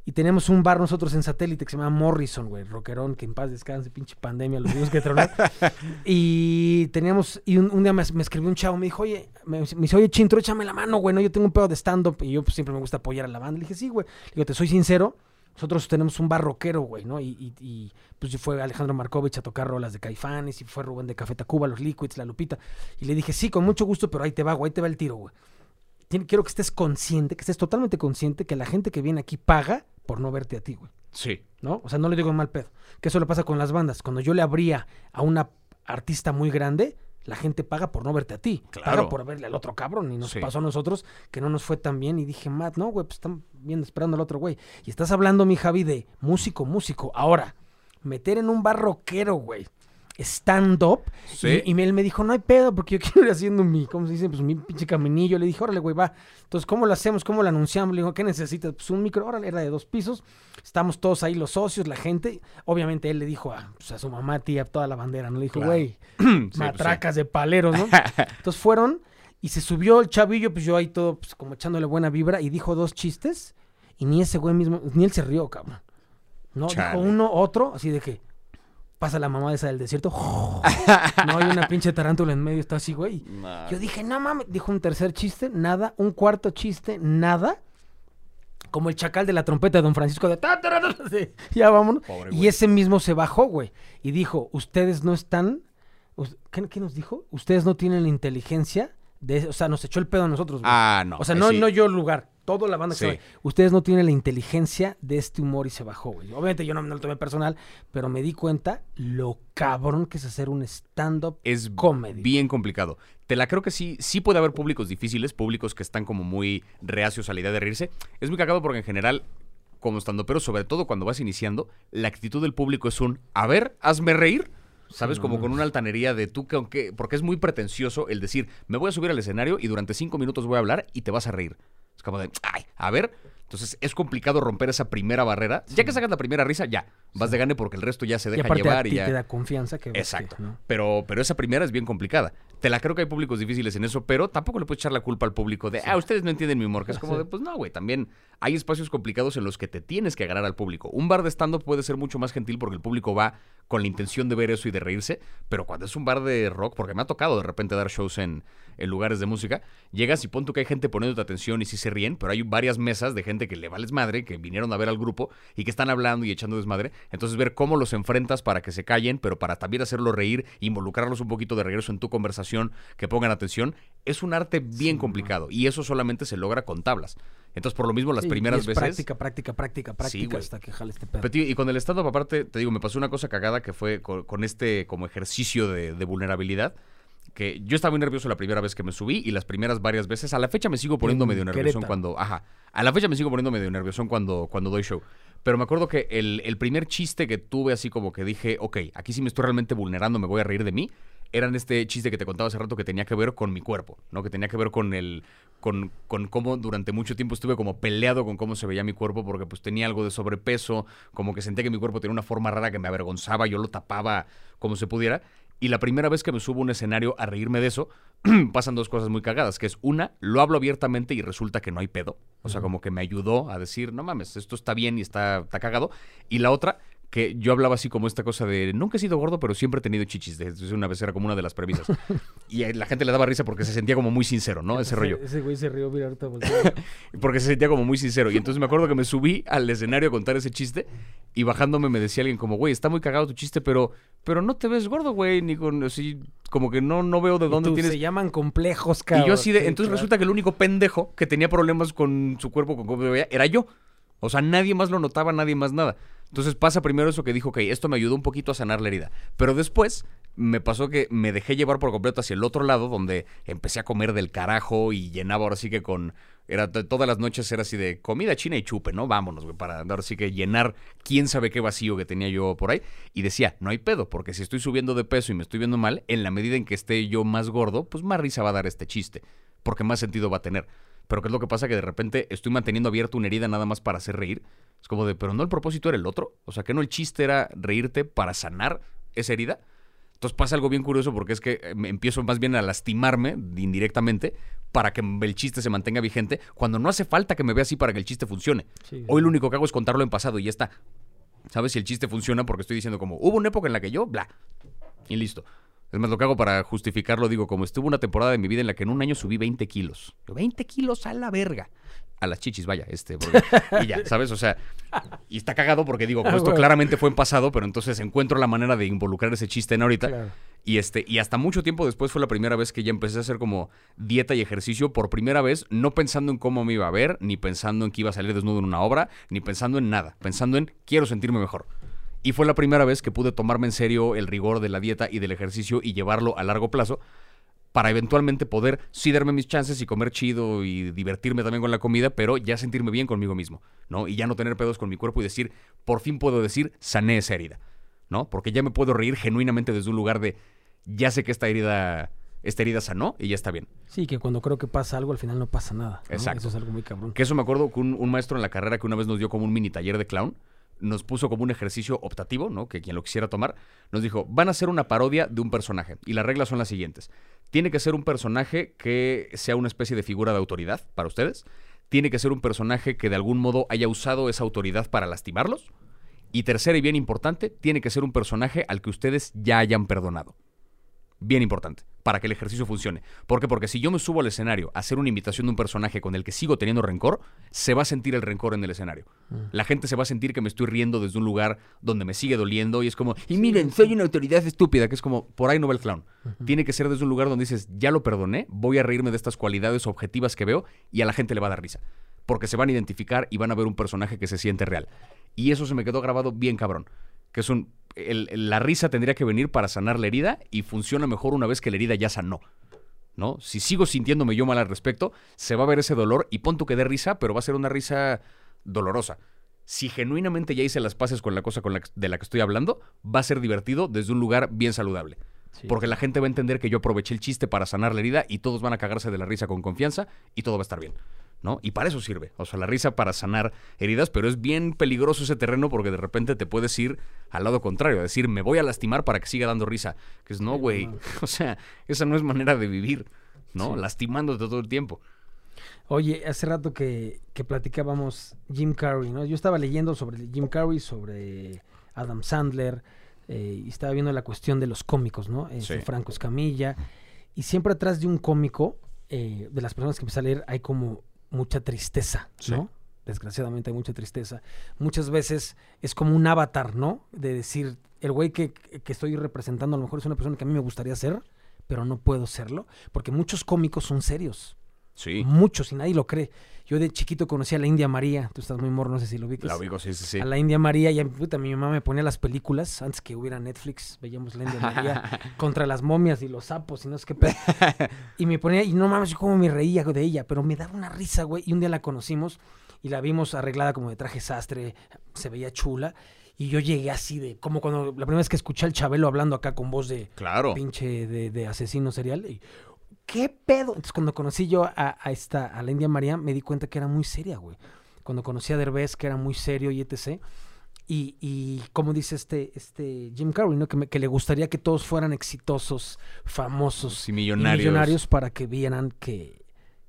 Y teníamos un bar nosotros en satélite que se llama Morrison, güey, rockerón, que en paz descanse, pinche pandemia, los vimos que tronar. y teníamos, y un, un día me, me escribió un chavo, me dijo, oye, me, me dice, oye, Chintro, échame la mano, güey, no, yo tengo un pedo de stand-up y yo pues, siempre me gusta apoyar a la banda. Le dije, sí, güey. Le digo, te soy sincero, nosotros tenemos un bar rockero, güey, ¿no? Y, y, y, pues fue Alejandro Markovich a tocar rolas de Caifanes y fue Rubén de Café Tacuba, los Liquids, la Lupita. Y le dije, sí, con mucho gusto, pero ahí te va, güey, ahí te va el tiro, güey. Quiero que estés consciente, que estés totalmente consciente que la gente que viene aquí paga por no verte a ti, güey. Sí. ¿no? O sea, no le digo en mal pedo. Que eso le pasa con las bandas. Cuando yo le abría a una artista muy grande, la gente paga por no verte a ti. Claro. Paga por verle al otro cabrón. Y nos Sí. pasó a nosotros que no nos fue tan bien. Y dije, Matt, no, güey, pues están viendo, esperando al otro güey. Y estás hablando, mi Javi, de músico, músico. Ahora, meter en un bar rockero, güey, stand-up. Sí. Y, él me dijo, no hay pedo, porque yo quiero ir haciendo mi, ¿cómo se dice? Pues mi pinche caminillo. Le dije, órale, güey, va. Entonces, ¿cómo lo hacemos? ¿Cómo lo anunciamos? Le digo, ¿qué necesitas? Pues un micro, órale, era de dos pisos. Estamos todos ahí, los socios, la gente. Obviamente él le dijo a, pues, a su mamá, tía, toda la bandera, ¿no? Le dijo, Claro. güey, pues, matracas de paleros, ¿no? Entonces fueron y se subió el chavillo, pues yo ahí todo, pues como echándole buena vibra y dijo dos chistes y ni ese güey mismo, ni él se rió, cabrón. No, Chale. dijo uno, otro, así de que pasa la mamá esa del desierto. no hay una pinche tarántula en medio, está así, güey. Nah. Yo dije, no mames, dijo un tercer chiste, nada, un cuarto chiste, nada. Como el chacal de la trompeta de Don Francisco de sí, ya vámonos. Pobre y ese mismo se bajó, güey, y dijo, ustedes no están, ¿qué, qué nos dijo? Ustedes no tienen la inteligencia de, o sea, nos echó el pedo a nosotros, güey. Ah, no. o sea, ahí no, sí. no yo el lugar, toda la banda que Sí. Ustedes no tienen la inteligencia de este humor y se bajó, güey. Obviamente yo no me lo tomé personal, pero me di cuenta lo cabrón que es hacer un stand-up es comedy. bien complicado. Te la creo que sí, sí puede haber públicos difíciles, públicos que están como muy reacios a la idea de reírse. Es muy cagado porque en general, como estando, pero sobre todo cuando vas iniciando, la actitud del público es un, a ver, hazme reír. ¿Sabes? Como con una altanería de tú que aunque, porque es muy pretencioso el decir, me voy a subir al escenario y durante cinco minutos voy a hablar y te vas a reír. Es como de, ay, a ver. Entonces es complicado romper esa primera barrera. Ya que sacas la primera risa, ya, vas de gane porque el resto ya se y deja a llevar ti y ya. te da confianza que Exacto. que, ¿no? Pero, pero esa primera es bien complicada. Te la creo que hay públicos difíciles en eso, pero tampoco le puedes echar la culpa al público de, ah, ustedes no entienden mi humor. Que es como Sí. de, pues no, güey, también hay espacios complicados en los que te tienes que agarrar al público. Un bar de stand-up puede ser mucho más gentil porque el público va con la intención de ver eso y de reírse, pero cuando es un bar de rock, porque me ha tocado de repente dar shows en, en lugares de música, llegas y pon tú que hay gente poniéndote atención y sí se ríen, pero hay varias mesas de gente que le vales madre, que vinieron a ver al grupo y que están hablando y echando desmadre. Entonces ver cómo los enfrentas para que se callen, pero para también hacerlos reír, involucrarlos un poquito de regreso en tu conversación, que pongan atención, es un arte bien complicado y eso solamente se logra con tablas. Entonces por lo mismo las Sí, y primeras es veces... Práctica, práctica, práctica, práctica hasta que jale este pedo. Pero, tío, y con el stand-up aparte, te digo, me pasó una cosa cagada que fue con, con este como ejercicio de, de vulnerabilidad. Que yo estaba muy nervioso la primera vez que me subí y las primeras varias veces. A la fecha me sigo poniendo En medio nervioso cuando. Ajá. A la fecha me sigo poniendo medio nervioso cuando, cuando doy show. Pero me acuerdo que el, el primer chiste que tuve así como que dije, ok, aquí sí me estoy realmente vulnerando, me voy a reír de mí. Eran este chiste que te contaba hace rato que tenía que ver con mi cuerpo, ¿no? Que tenía que ver con el. Con, con cómo durante mucho tiempo estuve como peleado con cómo se veía mi cuerpo, porque pues tenía algo de sobrepeso, como que sentía que mi cuerpo tenía una forma rara que me avergonzaba, yo lo tapaba como se pudiera. Y la primera vez que me subo a un escenario a reírme de eso, pasan dos cosas muy cagadas, que es una, lo hablo abiertamente y resulta que no hay pedo. O sea, como que me ayudó a decir, no mames, esto está bien y está, está cagado. Y la otra, que yo hablaba así como esta cosa de, nunca he sido gordo, pero siempre he tenido chichis. De, entonces una vez era como una de las premisas. y a la gente le daba risa porque se sentía como muy sincero, ¿no? Ese rollo. Ese güey se rió, mira, ahorita. Porque se sentía como muy sincero. Y entonces me acuerdo que me subí al escenario a contar ese chiste y bajándome me decía alguien como, güey, está muy cagado tu chiste, pero, pero no te ves gordo, güey, ni con así, como que no, no veo de dónde tú, tienes. Se llaman complejos, cabrón. Y yo así de, Sí, entonces claro. resulta que el único pendejo que tenía problemas con su cuerpo, con cómo era yo. O sea, nadie más lo notaba, nadie más nada. Entonces pasa primero eso que dijo, ok, esto me ayudó un poquito a sanar la herida. Pero después me pasó que me dejé llevar por completo hacia el otro lado, donde empecé a comer del carajo y llenaba ahora sí que con... Era, todas las noches era así de comida china y chupe, ¿no? Vámonos, güey, para ahora sí que llenar quién sabe qué vacío que tenía yo por ahí. Y decía, no hay pedo, porque si estoy subiendo de peso y me estoy viendo mal, en la medida en que esté yo más gordo, pues más risa va a dar este chiste, porque más sentido va a tener. Pero ¿qué es lo que pasa? Que de repente estoy manteniendo abierta una herida nada más para hacer reír. Es como de, pero no el propósito era el otro. O sea, que no el chiste era reírte para sanar esa herida. Entonces pasa algo bien curioso porque es que eh, me empiezo más bien a lastimarme indirectamente para que el chiste se mantenga vigente, cuando no hace falta que me vea así para que el chiste funcione. Sí, Hoy lo único que hago es contarlo en pasado y ya está. ¿Sabes? Si el chiste funciona porque estoy diciendo como, hubo una época en la que yo, bla. Y listo. Es más, lo que hago para justificarlo, digo, como estuvo una temporada de mi vida en la que en un año subí 20 kilos. Yo, 20 kilos a la verga. A las chichis, vaya, este. porque- y ya, ¿sabes? O sea, y está cagado porque digo, como Ah, esto bueno. claramente fue en pasado, pero entonces encuentro la manera de involucrar ese chiste en ahorita. Claro. Y este, y hasta mucho tiempo después fue la primera vez que ya empecé a hacer como dieta y ejercicio por primera vez, no pensando en cómo me iba a ver, ni pensando en que iba a salir desnudo en una obra, ni pensando en nada, pensando en quiero sentirme mejor. Y fue la primera vez que pude tomarme en serio el rigor de la dieta y del ejercicio y llevarlo a largo plazo para eventualmente poder sí darme mis chances y comer chido y divertirme también con la comida, pero ya sentirme bien conmigo mismo, ¿no? Y ya no tener pedos con mi cuerpo y decir, por fin puedo decir, sané esa herida. ¿no? Porque ya me puedo reír genuinamente desde un lugar de, ya sé que esta herida, esta herida sanó y ya está bien. Sí, que cuando creo que pasa algo, al final no pasa nada. ¿no? Exacto. Eso es algo muy cabrón. Que eso me acuerdo que un, un maestro en la carrera que una vez nos dio como un mini taller de clown, nos puso como un ejercicio optativo, ¿no? Que quien lo quisiera tomar, nos dijo, van a hacer una parodia de un personaje. Y las reglas son las siguientes. Tiene que ser un personaje que sea una especie de figura de autoridad para ustedes. Tiene que ser un personaje que de algún modo haya usado esa autoridad para lastimarlos. Y tercera y bien importante, tiene que ser un personaje al que ustedes ya hayan perdonado. Bien importante, para que el ejercicio funcione. ¿Por qué? Porque si yo me subo al escenario a hacer una imitación de un personaje con el que sigo teniendo rencor, se va a sentir el rencor en el escenario. La gente se va a sentir que me estoy riendo desde un lugar donde me sigue doliendo y es como, y miren, soy una autoridad estúpida, que es como, por ahí no va el clown. Tiene que ser desde un lugar donde dices, ya lo perdoné, voy a reírme de estas cualidades objetivas que veo y a la gente le va a dar risa. Porque se van a identificar y van a ver un personaje que se siente real. Y eso se me quedó grabado bien cabrón. Que es un. El- la risa tendría que venir para sanar la herida y funciona mejor una vez que la herida ya sanó. ¿No? Si sigo sintiéndome yo mal al respecto, se va a ver ese dolor y pon tú que dé risa, pero va a ser una risa dolorosa. Si genuinamente ya hice las paces con la cosa con la de la que estoy hablando, va a ser divertido desde un lugar bien saludable. Sí. Porque la gente va a entender que yo aproveché el chiste para sanar la herida y todos van a cagarse de la risa con confianza y todo va a estar bien. ¿No? Y para eso sirve. O sea, la risa para sanar heridas, pero es bien peligroso ese terreno porque de repente te puedes ir al lado contrario, a decir, me voy a lastimar para que siga dando risa. Que es, no, güey. O sea, esa no es manera de vivir, ¿no? Sí. Lastimándote todo el tiempo. Oye, hace rato que, que platicábamos Jim Carrey, ¿no? Yo estaba leyendo sobre Jim Carrey, sobre Adam Sandler, eh, y estaba viendo la cuestión de los cómicos, ¿no? Este, Sí. Franco Escamilla. Y siempre atrás de un cómico, eh, de las personas que empecé a leer, hay como mucha tristeza, Sí. ¿no? Desgraciadamente hay mucha tristeza. Muchas veces es como un avatar, ¿no? De decir, el güey que, que estoy representando a lo mejor es una persona que a mí me gustaría ser, pero no puedo serlo, porque muchos cómicos son serios. Sí. Muchos, y nadie lo cree. Yo de chiquito conocí a la India María. Tú estás muy morro, no sé si lo vi. La ubico, sí, sí, sí. A la India María. Y a- puta, mi mamá me ponía las películas antes que hubiera Netflix. Veíamos la India María contra las momias y los sapos y no sé qué pedo. Y me ponía, y no mames, yo como me reía de ella, pero me daba una risa, güey. Y un día la conocimos y la vimos arreglada como de traje sastre, se veía chula. Y yo llegué así de, como cuando la primera vez que escuché al Chabelo hablando acá con voz de, Claro. pinche de, de asesino serial. Y, ¿Qué pedo? Entonces, cuando conocí yo a, a esta, a la India María, me di cuenta que era muy seria, güey. Cuando conocí a Derbez, que era muy serio y etc. Y, y como dice este, este Jim Carrey, ¿no? Que, me- que le gustaría que todos fueran exitosos, famosos Y y millonarios. millonarios para que vieran que,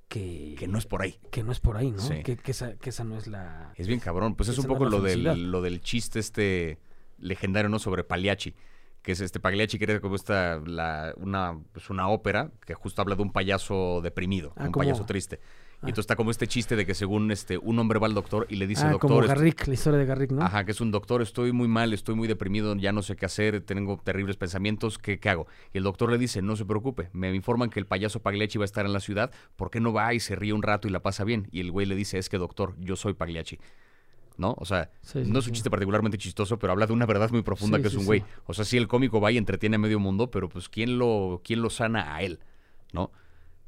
que, Que no es por ahí. que no es por ahí, ¿no? Sí. Que, que esa, que esa no es la... Es bien cabrón. Pues es un poco lo del, lo del chiste este legendario, ¿no? Sobre Pagliacci. Que es este Pagliacci, que la, una, pues una ópera que justo habla de un payaso deprimido, Ah, un como- payaso triste. Ah. Y entonces está como este chiste de que según este, un hombre va al doctor y le dice, ah, doctor, como est- Garrick, la historia de Garrick, ¿no? Ajá, que es un doctor, estoy muy mal, estoy muy deprimido, ya no sé qué hacer, tengo terribles pensamientos, ¿qué, qué hago? Y el doctor le dice, no se preocupe, me informan que el payaso Pagliacci va a estar en la ciudad, ¿por qué no va y se ríe un rato y la pasa bien? Y el güey le dice, es que doctor, yo soy Pagliacci. ¿No? O sea, Sí, sí, no es un sí. chiste particularmente chistoso, pero habla de una verdad muy profunda que es un güey. O sea, sí, el cómico va y entretiene a medio mundo, pero pues ¿quién lo, quién lo sana a él? ¿No?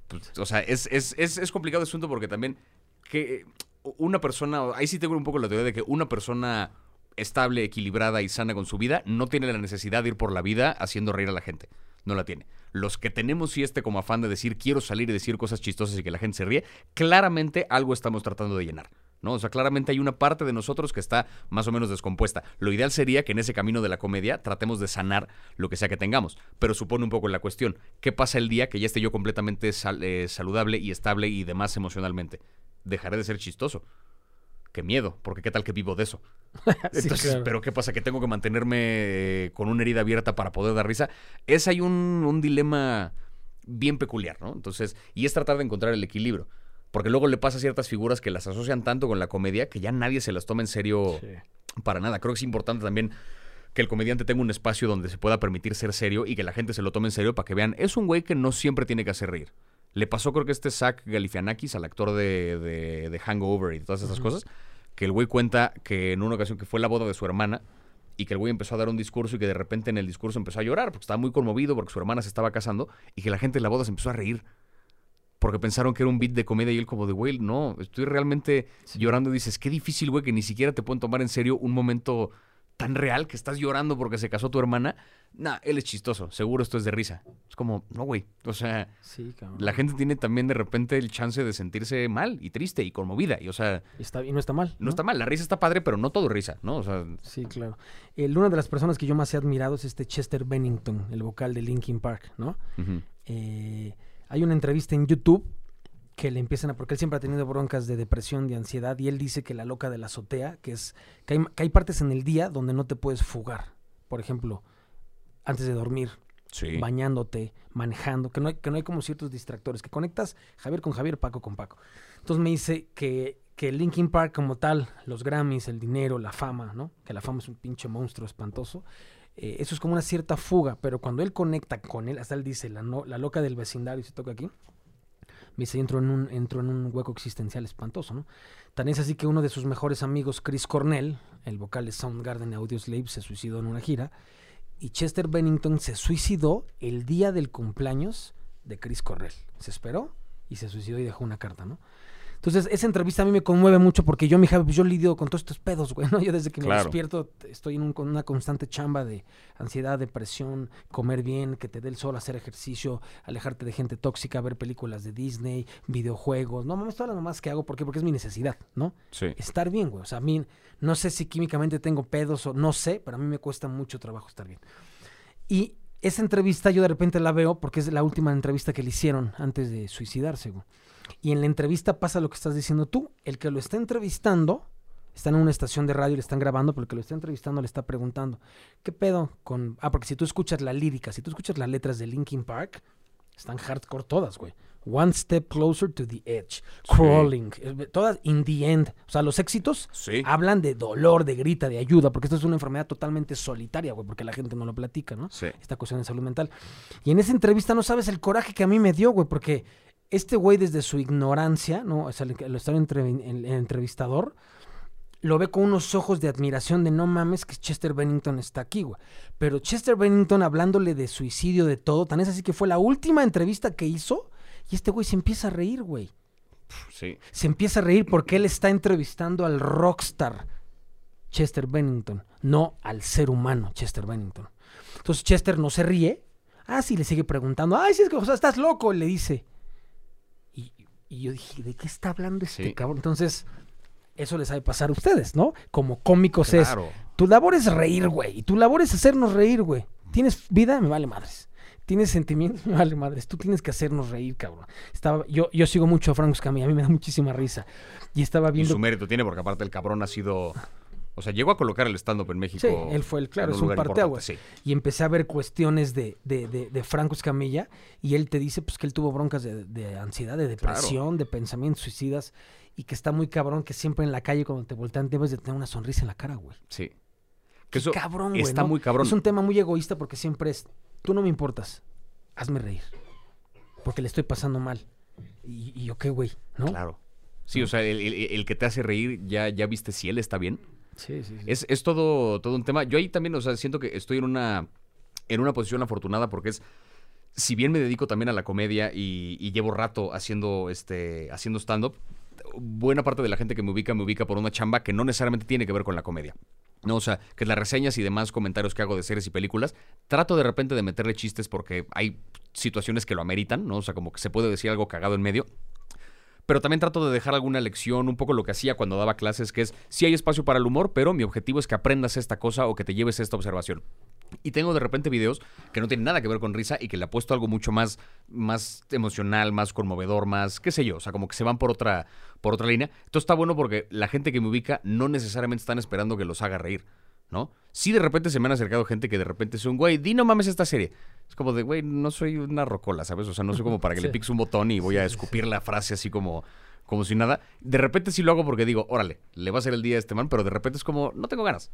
Pues, o sea, es, es, es, es complicado el asunto porque también que una persona, ahí sí tengo un poco la teoría de que una persona estable, equilibrada y sana con su vida no tiene la necesidad de ir por la vida haciendo reír a la gente. No la tiene. Los que tenemos sí este como afán de decir quiero salir y decir cosas chistosas y que la gente se ríe, claramente algo estamos tratando de llenar. ¿No? O sea, claramente hay una parte de nosotros que está más o menos descompuesta. Lo ideal sería que en ese camino de la comedia tratemos de sanar lo que sea que tengamos. Pero supone un poco la cuestión, ¿qué pasa el día que ya esté yo completamente sal- eh, saludable y estable y demás emocionalmente? Dejaré de ser chistoso. Qué miedo, porque qué tal que vivo de eso. Sí, Entonces, claro. pero ¿qué pasa? ¿Que tengo que mantenerme eh, con una herida abierta para poder dar risa? Es ahí un, un dilema bien peculiar, ¿no? Entonces, y es tratar de encontrar el equilibrio. Porque luego le pasa a ciertas figuras que las asocian tanto con la comedia que ya nadie se las toma en serio Sí. para nada. Creo que es importante también que el comediante tenga un espacio donde se pueda permitir ser serio y que la gente se lo tome en serio para que vean, es un güey que no siempre tiene que hacer reír. Le pasó creo que este Zach Galifianakis, al actor de, de- de Hangover y todas esas cosas, que el güey cuenta que en una ocasión que fue la boda de su hermana y que el güey empezó a dar un discurso y que de repente en el discurso empezó a llorar porque estaba muy conmovido porque su hermana se estaba casando y que la gente en la boda se empezó a reír porque pensaron que era un beat de comedia y él como de, güey, no, estoy realmente Sí. llorando y dices, qué difícil, güey, que ni siquiera te pueden tomar en serio un momento tan real que estás llorando porque se casó tu hermana. Nah, él es chistoso. Seguro esto es de risa. Es como, no, güey. O sea, Sí, la gente tiene también de repente el chance de sentirse mal y triste y conmovida. Y, o sea, Está, y no está mal. no, está mal. La risa está padre, pero no todo risa, ¿no? O sea, Sí, claro. El, una de las personas que yo más he admirado es este Chester Bennington, el vocal de Linkin Park, ¿no? Eh, hay una entrevista en YouTube que le empiezan a, porque él siempre ha tenido broncas de depresión, de ansiedad, y él dice que la loca de la azotea, que es que hay, que hay partes en el día donde no te puedes fugar. Por ejemplo, antes de dormir, sí. bañándote, manejando, que no, hay, que no hay como ciertos distractores, que conectas Javier con Javier, Paco con Paco. Entonces me dice que, que Linkin Park como tal, los Grammys, el dinero, la fama, ¿no? Que la fama es un pinche monstruo espantoso. Eh, eso es como una cierta fuga, pero cuando él conecta con él, hasta él dice, la, no- la loca del vecindario, se toca aquí, me dice, entro en, un, entro en un hueco existencial espantoso, ¿no? Tan es así que uno de sus mejores amigos, Chris Cornell, el vocal de Soundgarden Audioslave, se suicidó en una gira. Y Chester Bennington se suicidó el día del cumpleaños de Chris Cornell. Se esperó y se suicidó y dejó una carta, ¿no? Entonces, esa entrevista a mí me conmueve mucho porque yo, mi Javi, pues yo lidio con todos estos pedos, güey, ¿no? Yo desde que me despierto estoy en un- con una constante chamba de ansiedad, depresión, comer bien, que te dé el sol, hacer ejercicio, alejarte de gente tóxica, ver películas de Disney, videojuegos. No mames, todas las mamás que hago, ¿por qué? Porque es mi necesidad, ¿no? Sí. Estar bien, güey. O sea, a mí no sé si químicamente tengo pedos o no sé, pero a mí me cuesta mucho trabajo estar bien. Y esa entrevista yo de repente la veo porque es la última entrevista que le hicieron antes de suicidarse, güey. Y en la entrevista pasa lo que estás diciendo tú. El que lo está entrevistando, está en una estación de radio y le están grabando, pero el que lo está entrevistando le está preguntando, ¿qué pedo con...? Ah, porque si tú escuchas la lírica, si tú escuchas las letras de Linkin Park, están hardcore todas, güey. One step closer to the edge, crawling, eh, todas in the end. O sea, los éxitos Sí. hablan de dolor, de grita, de ayuda, porque esto es una enfermedad totalmente solitaria, güey, porque la gente no lo platica, ¿no? Sí. Esta cuestión de salud mental. Y en esa entrevista no sabes el coraje que a mí me dio, güey, porque este güey desde su ignorancia, ¿no? O sea, entre- el- el entrevistador, lo ve con unos ojos de admiración de no mames que Chester Bennington está aquí, güey. Pero Chester Bennington hablándole de suicidio, de todo, tan es así que fue la última entrevista que hizo y este güey se empieza a reír, güey Sí. se empieza a reír porque él está entrevistando al rockstar Chester Bennington, no al ser humano Chester Bennington. Entonces Chester no se ríe. Ah, sí, le sigue preguntando. Ay, sí, es que o sea, estás loco, le dice. Y, y yo dije, ¿de qué está hablando este Sí. cabrón? Entonces, eso les sabe pasar a ustedes, ¿no? Como cómicos es. Claro. Tu labor es reír, güey. Y tu labor es hacernos reír, güey. ¿Tienes vida? Me vale madres. ¿Tienes sentimientos? Me vale madres. Tú tienes que hacernos reír, cabrón. Estaba, yo, yo sigo mucho a Franco Escamilla. A mí me da muchísima risa. Y estaba Y viendo... su mérito tiene porque aparte el cabrón ha sido... O sea, llegó a colocar el stand-up en México. Sí, él fue el, claro, es un parteaguas. Y empecé a ver cuestiones de, de, de, de Franco Escamilla y él te dice pues que él tuvo broncas de, de ansiedad, de depresión, de pensamientos suicidas y que está muy cabrón que siempre en la calle cuando te voltean debes de tener una sonrisa en la cara, güey. Sí. Que eso cabrón, güey. está ¿no? muy cabrón. Es un tema muy egoísta porque siempre es, tú no me importas, hazme reír. Porque le estoy pasando mal. Y, y yo qué, güey, ¿no? Claro. Sí, o sea, el, el- el que te hace reír, ya, ya viste si él está bien. Es, es todo, todo un tema. Yo ahí también, o sea, siento que estoy en una, en una posición afortunada porque es, si bien me dedico también a la comedia y, y llevo rato haciendo, este, haciendo stand-up, buena parte de la gente que me ubica me ubica por una chamba que no necesariamente tiene que ver con la comedia. No, o sea, que las reseñas y demás comentarios que hago de series y películas, trato de repente de meterle chistes porque hay situaciones que lo ameritan, ¿no? O sea, como que se puede decir algo cagado en medio. Pero también trato de dejar alguna lección, un poco lo que hacía cuando daba clases, que es, sí hay espacio para el humor, pero mi objetivo es que aprendas esta cosa o que te lleves esta observación. Y tengo de repente videos que no tienen nada que ver con risa y que le apuesto algo mucho más, más emocional, más conmovedor, más, qué sé yo, o sea, como que se van por otra, por otra línea. Entonces está bueno porque la gente que me ubica no necesariamente están esperando que los haga reír, ¿no? Sí de repente se me han acercado gente que de repente es un, güey, di no mames esta serie. Es como de, güey, no soy una rocola, ¿sabes? O sea, no soy como para que le piques un botón y voy Sí, a sí. escupir la frase así como, como si nada. De repente sí lo hago porque digo, órale, le va a ser el día a este man, pero de repente es como, no tengo ganas.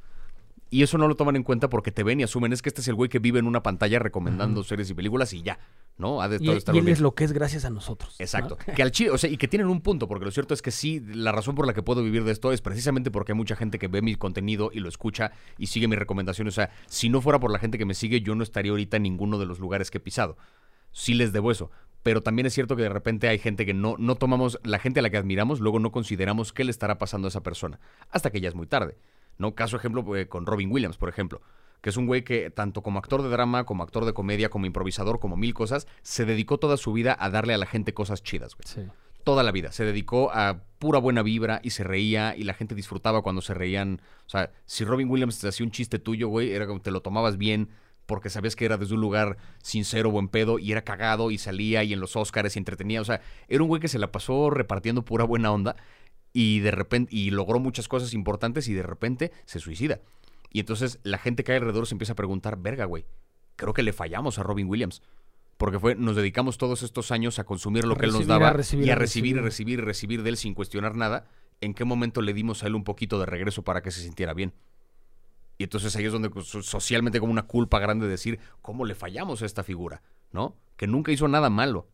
Y eso no lo toman en cuenta porque te ven y asumen, es que este es el güey que vive en una pantalla recomendando series y películas y ya, ¿no? Ha de y, todo y estar él bien. es lo que es gracias a nosotros. ¿no? Exacto. Que al chile, o sea, y que tienen un punto, porque lo cierto es que sí, la razón por la que puedo vivir de esto es precisamente porque hay mucha gente que ve mi contenido y lo escucha y sigue mis recomendaciones. O sea, si no fuera por la gente que me sigue, yo no estaría ahorita en ninguno de los lugares que he pisado. Sí les debo eso. Pero también es cierto que de repente hay gente que no, no tomamos, la gente a la que admiramos, luego no consideramos qué le estará pasando a esa persona. Hasta que ya es muy tarde. ¿No? Caso ejemplo eh, con Robin Williams, por ejemplo, que es un güey que tanto como actor de drama, como actor de comedia, como improvisador, como mil cosas, se dedicó toda su vida a darle a la gente cosas chidas, güey. Sí. Toda la vida. Se dedicó a pura buena vibra y se reía y la gente disfrutaba cuando se reían. O sea, si Robin Williams te hacía un chiste tuyo, güey, era como te lo tomabas bien porque sabías que era desde un lugar sincero, buen pedo, y era cagado, y salía, y en los Oscars, y entretenía. O sea, era un güey que se la pasó repartiendo pura buena onda, y de repente, y logró muchas cosas importantes, y de repente se suicida. Y entonces la gente que hay alrededor se empieza a preguntar, verga, güey, creo que le fallamos a Robin Williams. Porque fue, nos dedicamos todos estos años a consumir lo que él nos daba a recibir, y a a recibir, y recibir. recibir, y recibir de él sin cuestionar nada. ¿En qué momento le dimos a él un poquito de regreso para que se sintiera bien? Y entonces ahí es donde so- socialmente como una culpa grande decir, ¿cómo le fallamos a esta figura? ¿No? Que nunca hizo nada malo.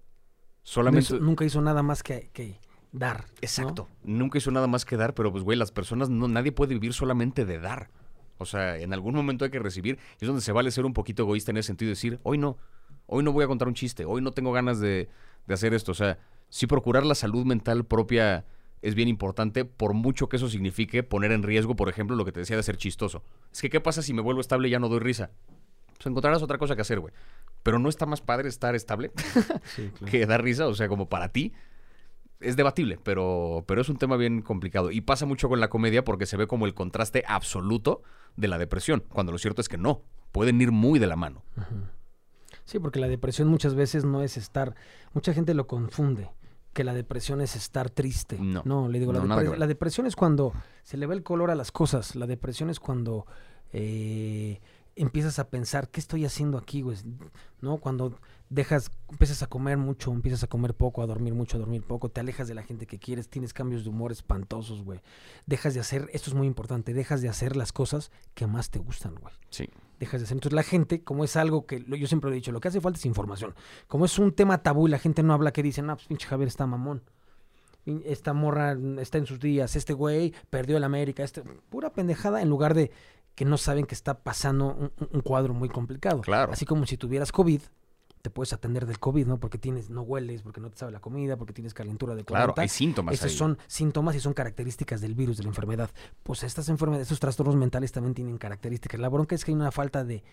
Solamente... No hizo- nunca hizo nada más que, que dar. ¿no? Exacto. Nunca hizo nada más que dar, pero pues, güey, las personas, no, nadie puede vivir solamente de dar. O sea, en algún momento hay que recibir. Y es donde se vale ser un poquito egoísta en ese sentido y decir, hoy no, hoy no voy a contar un chiste, hoy no tengo ganas de, de hacer esto. O sea, sí procurar la salud mental propia es bien importante, por mucho que eso signifique poner en riesgo, por ejemplo, lo que te decía de ser chistoso. Es que, ¿qué pasa si me vuelvo estable y ya no doy risa? Pues encontrarás otra cosa que hacer, güey. Pero no está más padre estar estable Sí, claro. que dar risa, o sea, como para ti. Es debatible, pero, pero es un tema bien complicado. Y pasa mucho con la comedia porque se ve como el contraste absoluto de la depresión, cuando lo cierto es que no. Pueden ir muy de la mano. Sí, porque la depresión muchas veces no es estar. Mucha gente lo confunde. Que la depresión es estar triste. No. le digo, la, No, que ver. la depresión es cuando se le va el color a las cosas. La depresión es cuando eh, empiezas a pensar, ¿qué estoy haciendo aquí, güey? ¿No? Cuando dejas, empiezas a comer mucho, empiezas a comer poco, a dormir mucho, a dormir poco, te alejas de la gente que quieres, tienes cambios de humor espantosos, güey. Dejas de hacer, esto es muy importante, dejas de hacer las cosas que más te gustan, güey Sí. dejas de hacer. Entonces la gente, como es algo que yo siempre lo he dicho, lo que hace falta es información. Como es un tema tabú y la gente no habla, que dicen, ah, pues pinche Javier está mamón. Esta morra está en sus días, este güey perdió el América, este, pura pendejada en lugar de que no saben que está pasando un cuadro muy complicado. Claro. Así como si tuvieras COVID, te puedes atender del COVID, ¿no? Porque tienes, no hueles, porque no te sabe la comida, porque tienes calentura de 40. Claro, hay síntomas ahí. son síntomas y son características del virus, de la enfermedad. Pues estas enfermedades, estos trastornos mentales también tienen características. La bronca es que hay una falta de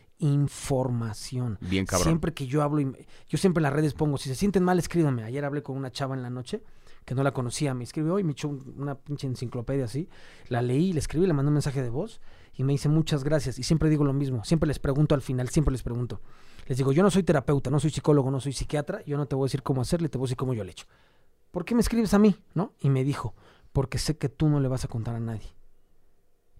información. Bien cabrón. Siempre que yo hablo, y me- yo siempre en las redes pongo, si se sienten mal, escríbanme. Ayer hablé con una chava en la noche que no la conocía, me escribió hoy, me echó un- una pinche enciclopedia así. La leí, le escribí, le mandé un mensaje de voz y me dice muchas gracias. Y siempre digo lo mismo, siempre les pregunto al final, siempre les pregunto. Les digo, yo no soy terapeuta, no soy psicólogo, no soy psiquiatra, yo no te voy a decir cómo hacerle, te voy a decir cómo yo le echo. ¿Por qué me escribes a mí? ¿No? Y me dijo, porque sé que tú no le vas a contar a nadie.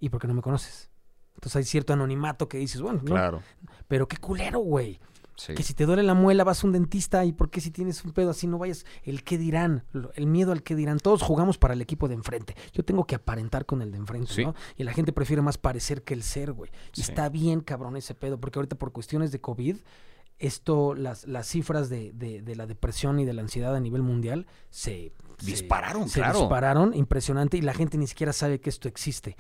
Y porque no me conoces. Entonces hay cierto anonimato que dices, bueno, ¿no? Claro. pero qué culero, güey. Sí. Que si te duele la muela vas a un dentista y por qué si tienes un pedo así no vayas, el qué dirán, el miedo al qué dirán. Todos jugamos para el equipo de enfrente. Yo tengo que aparentar con el de enfrente, Sí. ¿no? Y la gente prefiere más parecer que el ser, güey. Y está bien, cabrón, ese pedo, porque ahorita por cuestiones de COVID, esto, las, las cifras de, de- de la depresión y de la ansiedad a nivel mundial se... se- Dispararon, se claro. dispararon, impresionante, y la gente ni siquiera sabe que esto existe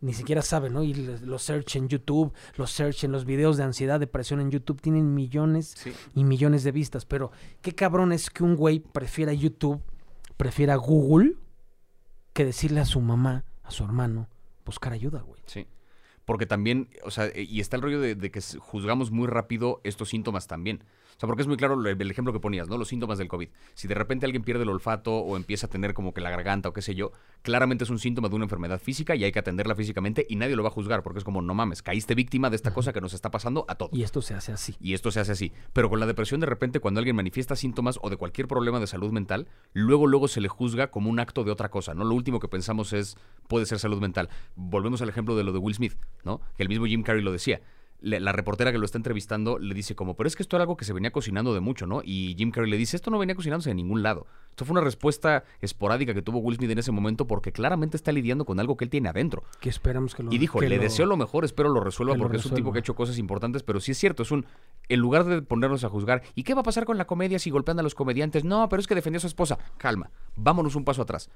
ni siquiera sabe, ¿no? Y los search en YouTube, los search en los videos de ansiedad, depresión en YouTube tienen millones Sí. y millones de vistas. Pero qué cabrón es que un güey prefiera YouTube, prefiera Google, que decirle a su mamá, a su hermano, buscar ayuda, güey. Sí. Porque también, o sea, y está el rollo de, de que juzgamos muy rápido estos síntomas también. O sea, porque es muy claro el, ejemplo que ponías, ¿no? Los síntomas del COVID. Si de repente alguien pierde el olfato o empieza a tener como que la garganta o qué sé yo, claramente es un síntoma de una enfermedad física y hay que atenderla físicamente y nadie lo va a juzgar porque es como, no mames, caíste víctima de esta cosa que nos está pasando a todos. Y esto se hace así. Y esto se hace así. Pero con la depresión, de repente, cuando alguien manifiesta síntomas o de cualquier problema de salud mental, luego, luego se le juzga como un acto de otra cosa, ¿no? Lo último que pensamos es, puede ser salud mental. Volvemos al ejemplo de lo de Will Smith, ¿no? Que el mismo Jim Carrey lo decía. Le- la reportera que lo está entrevistando le dice como, pero es que esto era algo que se venía cocinando de mucho, ¿no? Y Jim Carrey le dice, esto no venía cocinándose de ningún lado. Esto fue una respuesta esporádica que tuvo Will Smith en ese momento porque claramente está lidiando con algo que él tiene adentro. Que esperamos que lo Y dijo, le lo- deseo lo mejor, espero lo resuelva lo porque es un tipo que ha hecho cosas importantes, pero sí es cierto, es un, en lugar de ponernos a juzgar, ¿y qué va a pasar con la comedia si golpean a los comediantes? No, pero es que defendió a su esposa. Calma, vámonos un paso atrás.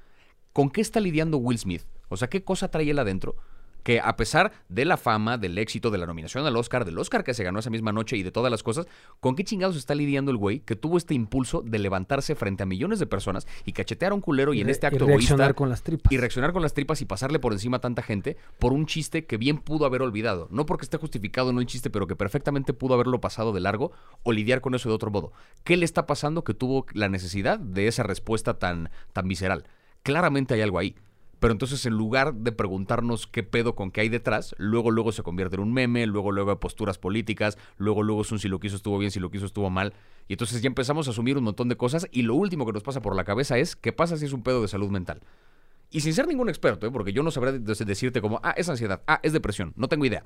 ¿Con qué está lidiando Will Smith? O sea, ¿qué cosa trae él adentro que a pesar de la fama, del éxito, de la nominación al Oscar, del Oscar que se ganó esa misma noche y de todas las cosas, ¿con qué chingados está lidiando el güey que tuvo este impulso de levantarse frente a millones de personas y cachetear a un culero y, en este acto y reaccionar egoísta con las tripas. y reaccionar con las tripas y pasarle por encima a tanta gente por un chiste que bien pudo haber olvidado. No porque esté justificado no el chiste, pero que perfectamente pudo haberlo pasado de largo o lidiar con eso de otro modo. ¿Qué le está pasando que tuvo la necesidad de esa respuesta tan, tan visceral? Claramente hay algo ahí. Pero entonces en lugar de preguntarnos qué pedo con qué hay detrás, luego luego se convierte en un meme, luego luego hay posturas políticas, luego luego es un si lo quiso estuvo bien, si lo quiso estuvo mal. Y entonces ya empezamos a asumir un montón de cosas y lo último que nos pasa por la cabeza es qué pasa si es un pedo de salud mental. Y sin ser ningún experto, ¿eh? porque yo no sabré de- decirte como, ah, es ansiedad, ah, es depresión, no tengo idea.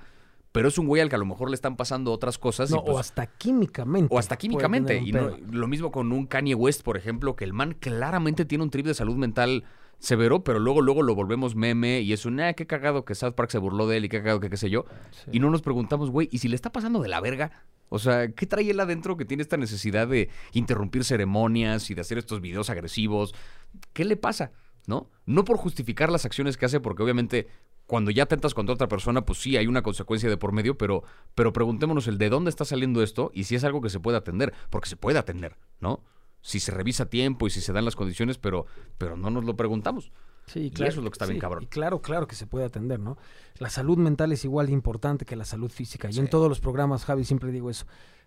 Pero es un güey al que a lo mejor le están pasando otras cosas. y No, pues- o hasta químicamente. o hasta químicamente. Y no- lo mismo con un Kanye West, por ejemplo, que el man claramente tiene un trip de salud mental severo, pero luego, luego lo volvemos meme y es un, ah, qué cagado que South Park se burló de él y qué cagado que qué sé yo. Sí. Y no nos preguntamos, güey, ¿y si le está pasando de la verga? O sea, ¿qué trae él adentro que tiene esta necesidad de interrumpir ceremonias y de hacer estos videos agresivos? ¿Qué le pasa? ¿No? No por justificar las acciones que hace, porque obviamente cuando ya atentas contra otra persona, pues sí, hay una consecuencia de por medio, pero, pero preguntémonos el de dónde está saliendo esto y si es algo que se puede atender, porque se puede atender, ¿no? Si se revisa tiempo y si se dan las condiciones, pero, pero no nos lo preguntamos. Sí, Y eso es lo que está bien cabrón. Y claro, claro que se puede atender, ¿no? La salud mental es igual de importante que la salud física. Yo en todos los programas, Javi, siempre digo eso.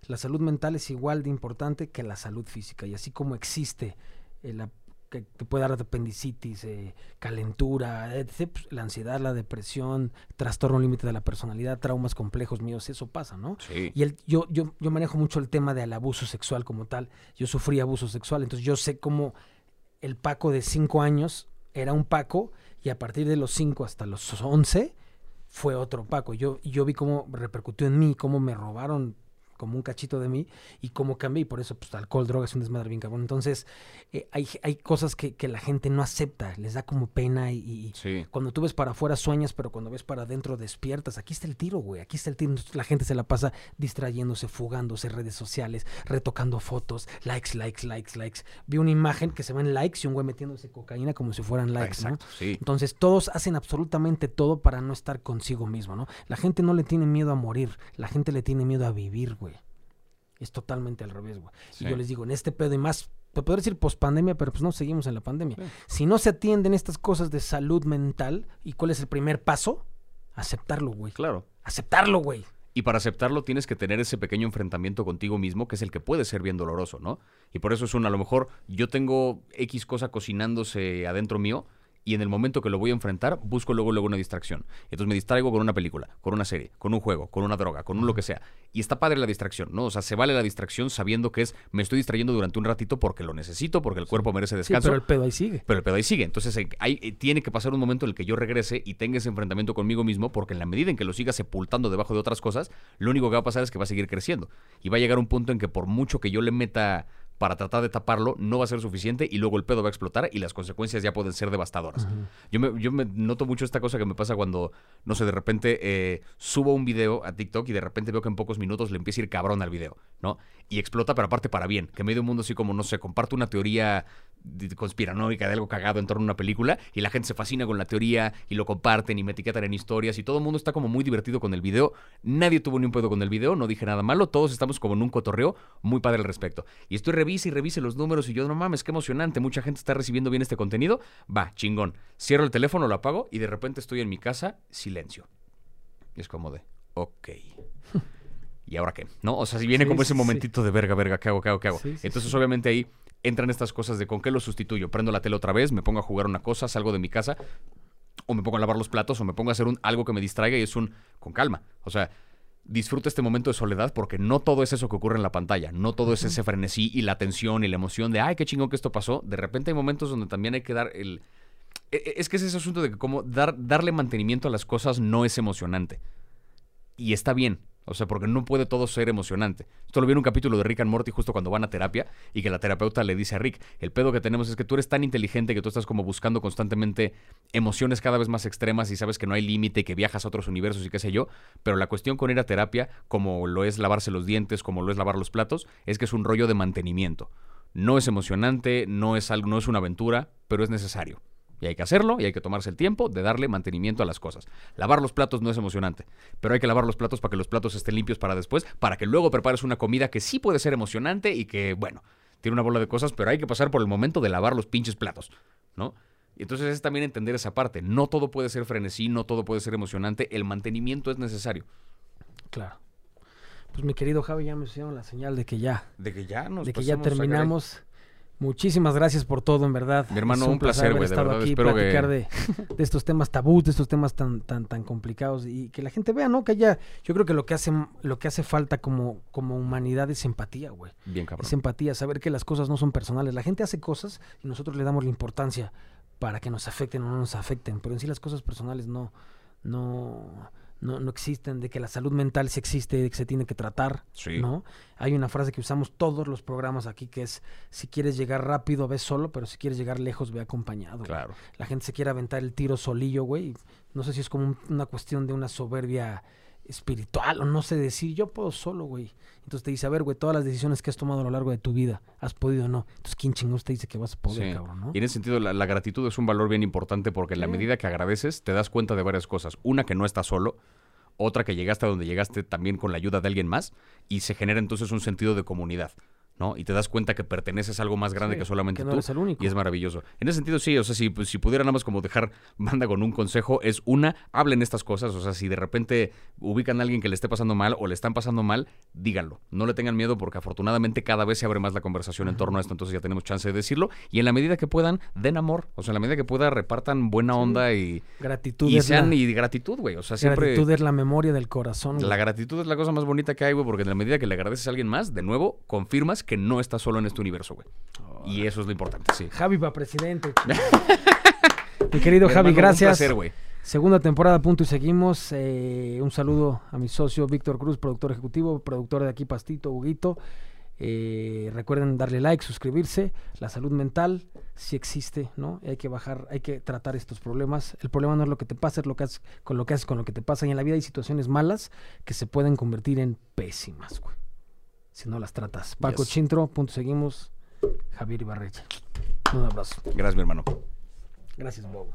La salud mental es igual de importante que la salud física. Y así como existe la que te puede dar apendicitis, eh, calentura, etc., pues, la ansiedad, la depresión, trastorno límite de la personalidad, traumas complejos míos, eso pasa, ¿no? Sí. Y el, yo, yo, yo manejo mucho el tema del abuso sexual como tal. Yo sufrí abuso sexual, entonces yo sé cómo el Paco de 5 años era un Paco y a partir de los 5 hasta los 11 fue otro Paco. Yo, yo vi cómo repercutió en mí, cómo me robaron como un cachito de mí y cómo cambié y por eso pues alcohol, drogas, un desmadre bien cabrón. Entonces eh, hay, hay cosas que, que la gente no acepta, les da como pena y, Sí. cuando tú ves para afuera sueñas, pero cuando ves para adentro despiertas. Aquí está el tiro, güey. Aquí está el tiro. Entonces, La gente se la pasa distrayéndose, fugándose, redes sociales, retocando fotos, likes, likes, likes, likes. Vi una imagen que se ven likes y un güey metiéndose cocaína como si fueran likes, ¿no? Sí. Entonces todos hacen absolutamente todo para no estar consigo mismo, ¿no? La gente no le tiene miedo a morir, la gente le tiene miedo a vivir, güey. Es totalmente al revés, güey. Sí. Y yo les digo, en este pedo y más, te podría decir pospandemia, pero pues no seguimos en la pandemia. Sí. Si no se atienden estas cosas de salud mental, ¿y cuál es el primer paso? Aceptarlo, güey. Claro. Aceptarlo, güey. Y para aceptarlo tienes que tener ese pequeño enfrentamiento contigo mismo, que es el que puede ser bien doloroso, ¿no? Y por eso es un, a lo mejor yo tengo X cosa cocinándose adentro mío y en el momento que lo voy a enfrentar, busco luego, luego una distracción. Entonces me distraigo con una película, con una serie, con un juego, con una droga, con un lo que sea. Y está padre la distracción, ¿no? O sea, se vale la distracción sabiendo que es, me estoy distrayendo durante un ratito porque lo necesito, porque el cuerpo merece Sí, descanso. pero el pedo ahí sigue. Pero el pedo ahí sigue. Entonces hay- eh, tiene que pasar un momento en el que yo regrese y tenga ese enfrentamiento conmigo mismo, porque en la medida en que lo siga sepultando debajo de otras cosas, lo único que va a pasar es que va a seguir creciendo. Y va a llegar un punto en que por mucho que yo le meta para tratar de taparlo, no va a ser suficiente y luego el pedo va a explotar y las consecuencias ya pueden ser devastadoras. Yo me, yo me noto mucho esta cosa que me pasa cuando, no sé, de repente eh, subo un video a TikTok y de repente veo que en pocos minutos le empieza a ir cabrón al video, ¿no? Y explota, pero aparte para bien. Que medio mundo así como, no sé, comparto una teoría conspiranoica de algo cagado en torno a una película y la gente se fascina con la teoría y lo comparten y me etiquetan en historias y todo el mundo está como muy divertido con el video. Nadie tuvo ni un pedo con el video, no dije nada malo, todos estamos como en un cotorreo muy padre al respecto. Y estoy revise y revise los números y yo, no mames, qué emocionante, mucha gente está recibiendo bien este contenido. Va, chingón. Cierro el teléfono, lo apago y de repente estoy en mi casa, silencio. Y es como de, ok. ¿Y ahora qué? ¿No? O sea, si viene Sí, como ese sí. momentito de verga, verga, ¿qué hago, qué hago, qué hago? Sí, Entonces, obviamente ahí entran estas cosas de con qué lo sustituyo. Prendo la tele otra vez, me pongo a jugar una cosa, salgo de mi casa, o me pongo a lavar los platos, o me pongo a hacer un, algo que me distraiga y es un con calma. O sea, disfruta este momento de soledad porque no todo es eso que ocurre en la pantalla, no todo es ese frenesí y la tensión y la emoción de, ay, qué chingón que esto pasó. De repente hay momentos donde también hay que dar el... e- e- Es que es ese asunto de que como dar, darle mantenimiento a las cosas no es emocionante. Y está bien. O sea, porque no puede todo ser emocionante. Esto lo vi en un capítulo de Rick and Morty justo cuando van a terapia y que la terapeuta le dice a Rick, el pedo que tenemos es que tú eres tan inteligente que tú estás como buscando constantemente emociones cada vez más extremas y sabes que no hay límite, que viajas a otros universos y qué sé yo, pero la cuestión con ir a terapia, como lo es lavarse los dientes, como lo es lavar los platos, es que es un rollo de mantenimiento. No es emocionante, no es algo, no es una aventura, pero es necesario. Y hay que hacerlo y hay que tomarse el tiempo de darle mantenimiento a las cosas. Lavar los platos no es emocionante, pero hay que lavar los platos para que los platos estén limpios para después, para que luego prepares una comida que sí puede ser emocionante y que, bueno, tiene una bola de cosas, pero hay que pasar por el momento de lavar los pinches platos, ¿no? Y entonces es también entender esa parte. No todo puede ser frenesí, no todo puede ser emocionante. El mantenimiento es necesario. Claro. Pues mi querido Javi, ya me hicieron la señal de que ya. De que ya nos De que ya terminamos. Muchísimas gracias por todo, en verdad. Mi hermano, Es un placer, güey, de verdad, aquí, espero que- platicar de, de estos temas tabús, de estos temas tan, tan, tan complicados y que la gente vea, ¿no? Que haya, yo creo que lo que hace, lo que hace falta como, como humanidad es empatía, güey. Bien, cabrón. Es empatía, saber que las cosas no son personales. La gente hace cosas y nosotros le damos la importancia para que nos afecten o no nos afecten, pero en sí las cosas personales no, no, no, no existen, de que la salud mental sí existe, de que se tiene que tratar, Sí. ¿no? Hay una frase que usamos todos los programas aquí que es, si quieres llegar rápido, ve solo, pero si quieres llegar lejos, ve acompañado. güey. Claro. La gente se quiere aventar el tiro solillo, güey. No sé si es como un- una cuestión de una soberbia espiritual o no sé decir, yo puedo solo, güey. Entonces te dice, a ver, güey, todas las decisiones que has tomado a lo largo de tu vida, ¿has podido o no? Entonces, ¿quién chingos te dice que vas a poder, Sí. cabrón, no? Y en ese sentido, la, la gratitud es un valor bien importante porque en la Sí. medida que agradeces, te das cuenta de varias cosas. Una, que no estás solo. Otra, que llegaste a donde llegaste también con la ayuda de alguien más. Y se genera entonces un sentido de comunidad. ¿No? Y te das cuenta que perteneces a algo más grande Sí, que solamente que no tú. eres el único. Y es maravilloso. En ese sentido, sí, o sea, si, pues, si pudiera nada más como dejar banda con un consejo, es una, hablen estas cosas. O sea, si de repente ubican a alguien que le esté pasando mal o le están pasando mal, díganlo. No le tengan miedo porque afortunadamente cada vez se abre más la conversación en torno a esto, entonces ya tenemos chance de decirlo. Y en la medida que puedan, den amor. O sea, en la medida que pueda, repartan buena onda y, Gratitud y sean la, y gratitud, güey. O sea, siempre. gratitud es la memoria del corazón. güey. La gratitud es la cosa más bonita que hay, güey, porque en la medida que le agradeces a alguien más, de nuevo, confirmas que no estás solo en este universo, güey. Y eso es lo importante, sí. Javi va presidente. Mi querido Javi, hermano, un gracias. placer, güey. Segunda temporada, punto y seguimos. Eh, un saludo a mi socio Víctor Cruz, productor ejecutivo, productor de aquí Pastito, Huguito. Eh, recuerden darle like, suscribirse. La salud mental sí existe, ¿no? Y hay que bajar, hay que tratar estos problemas. El problema no es lo que te pasa, es lo que haces con lo que haces con lo que te pasa. Y en la vida hay situaciones malas que se pueden convertir en pésimas, güey. Si no las tratas. Paco Yes. Chintro, punto seguimos. Javier Ibarrecha. Un abrazo. Gracias, mi hermano. Gracias, Bobo.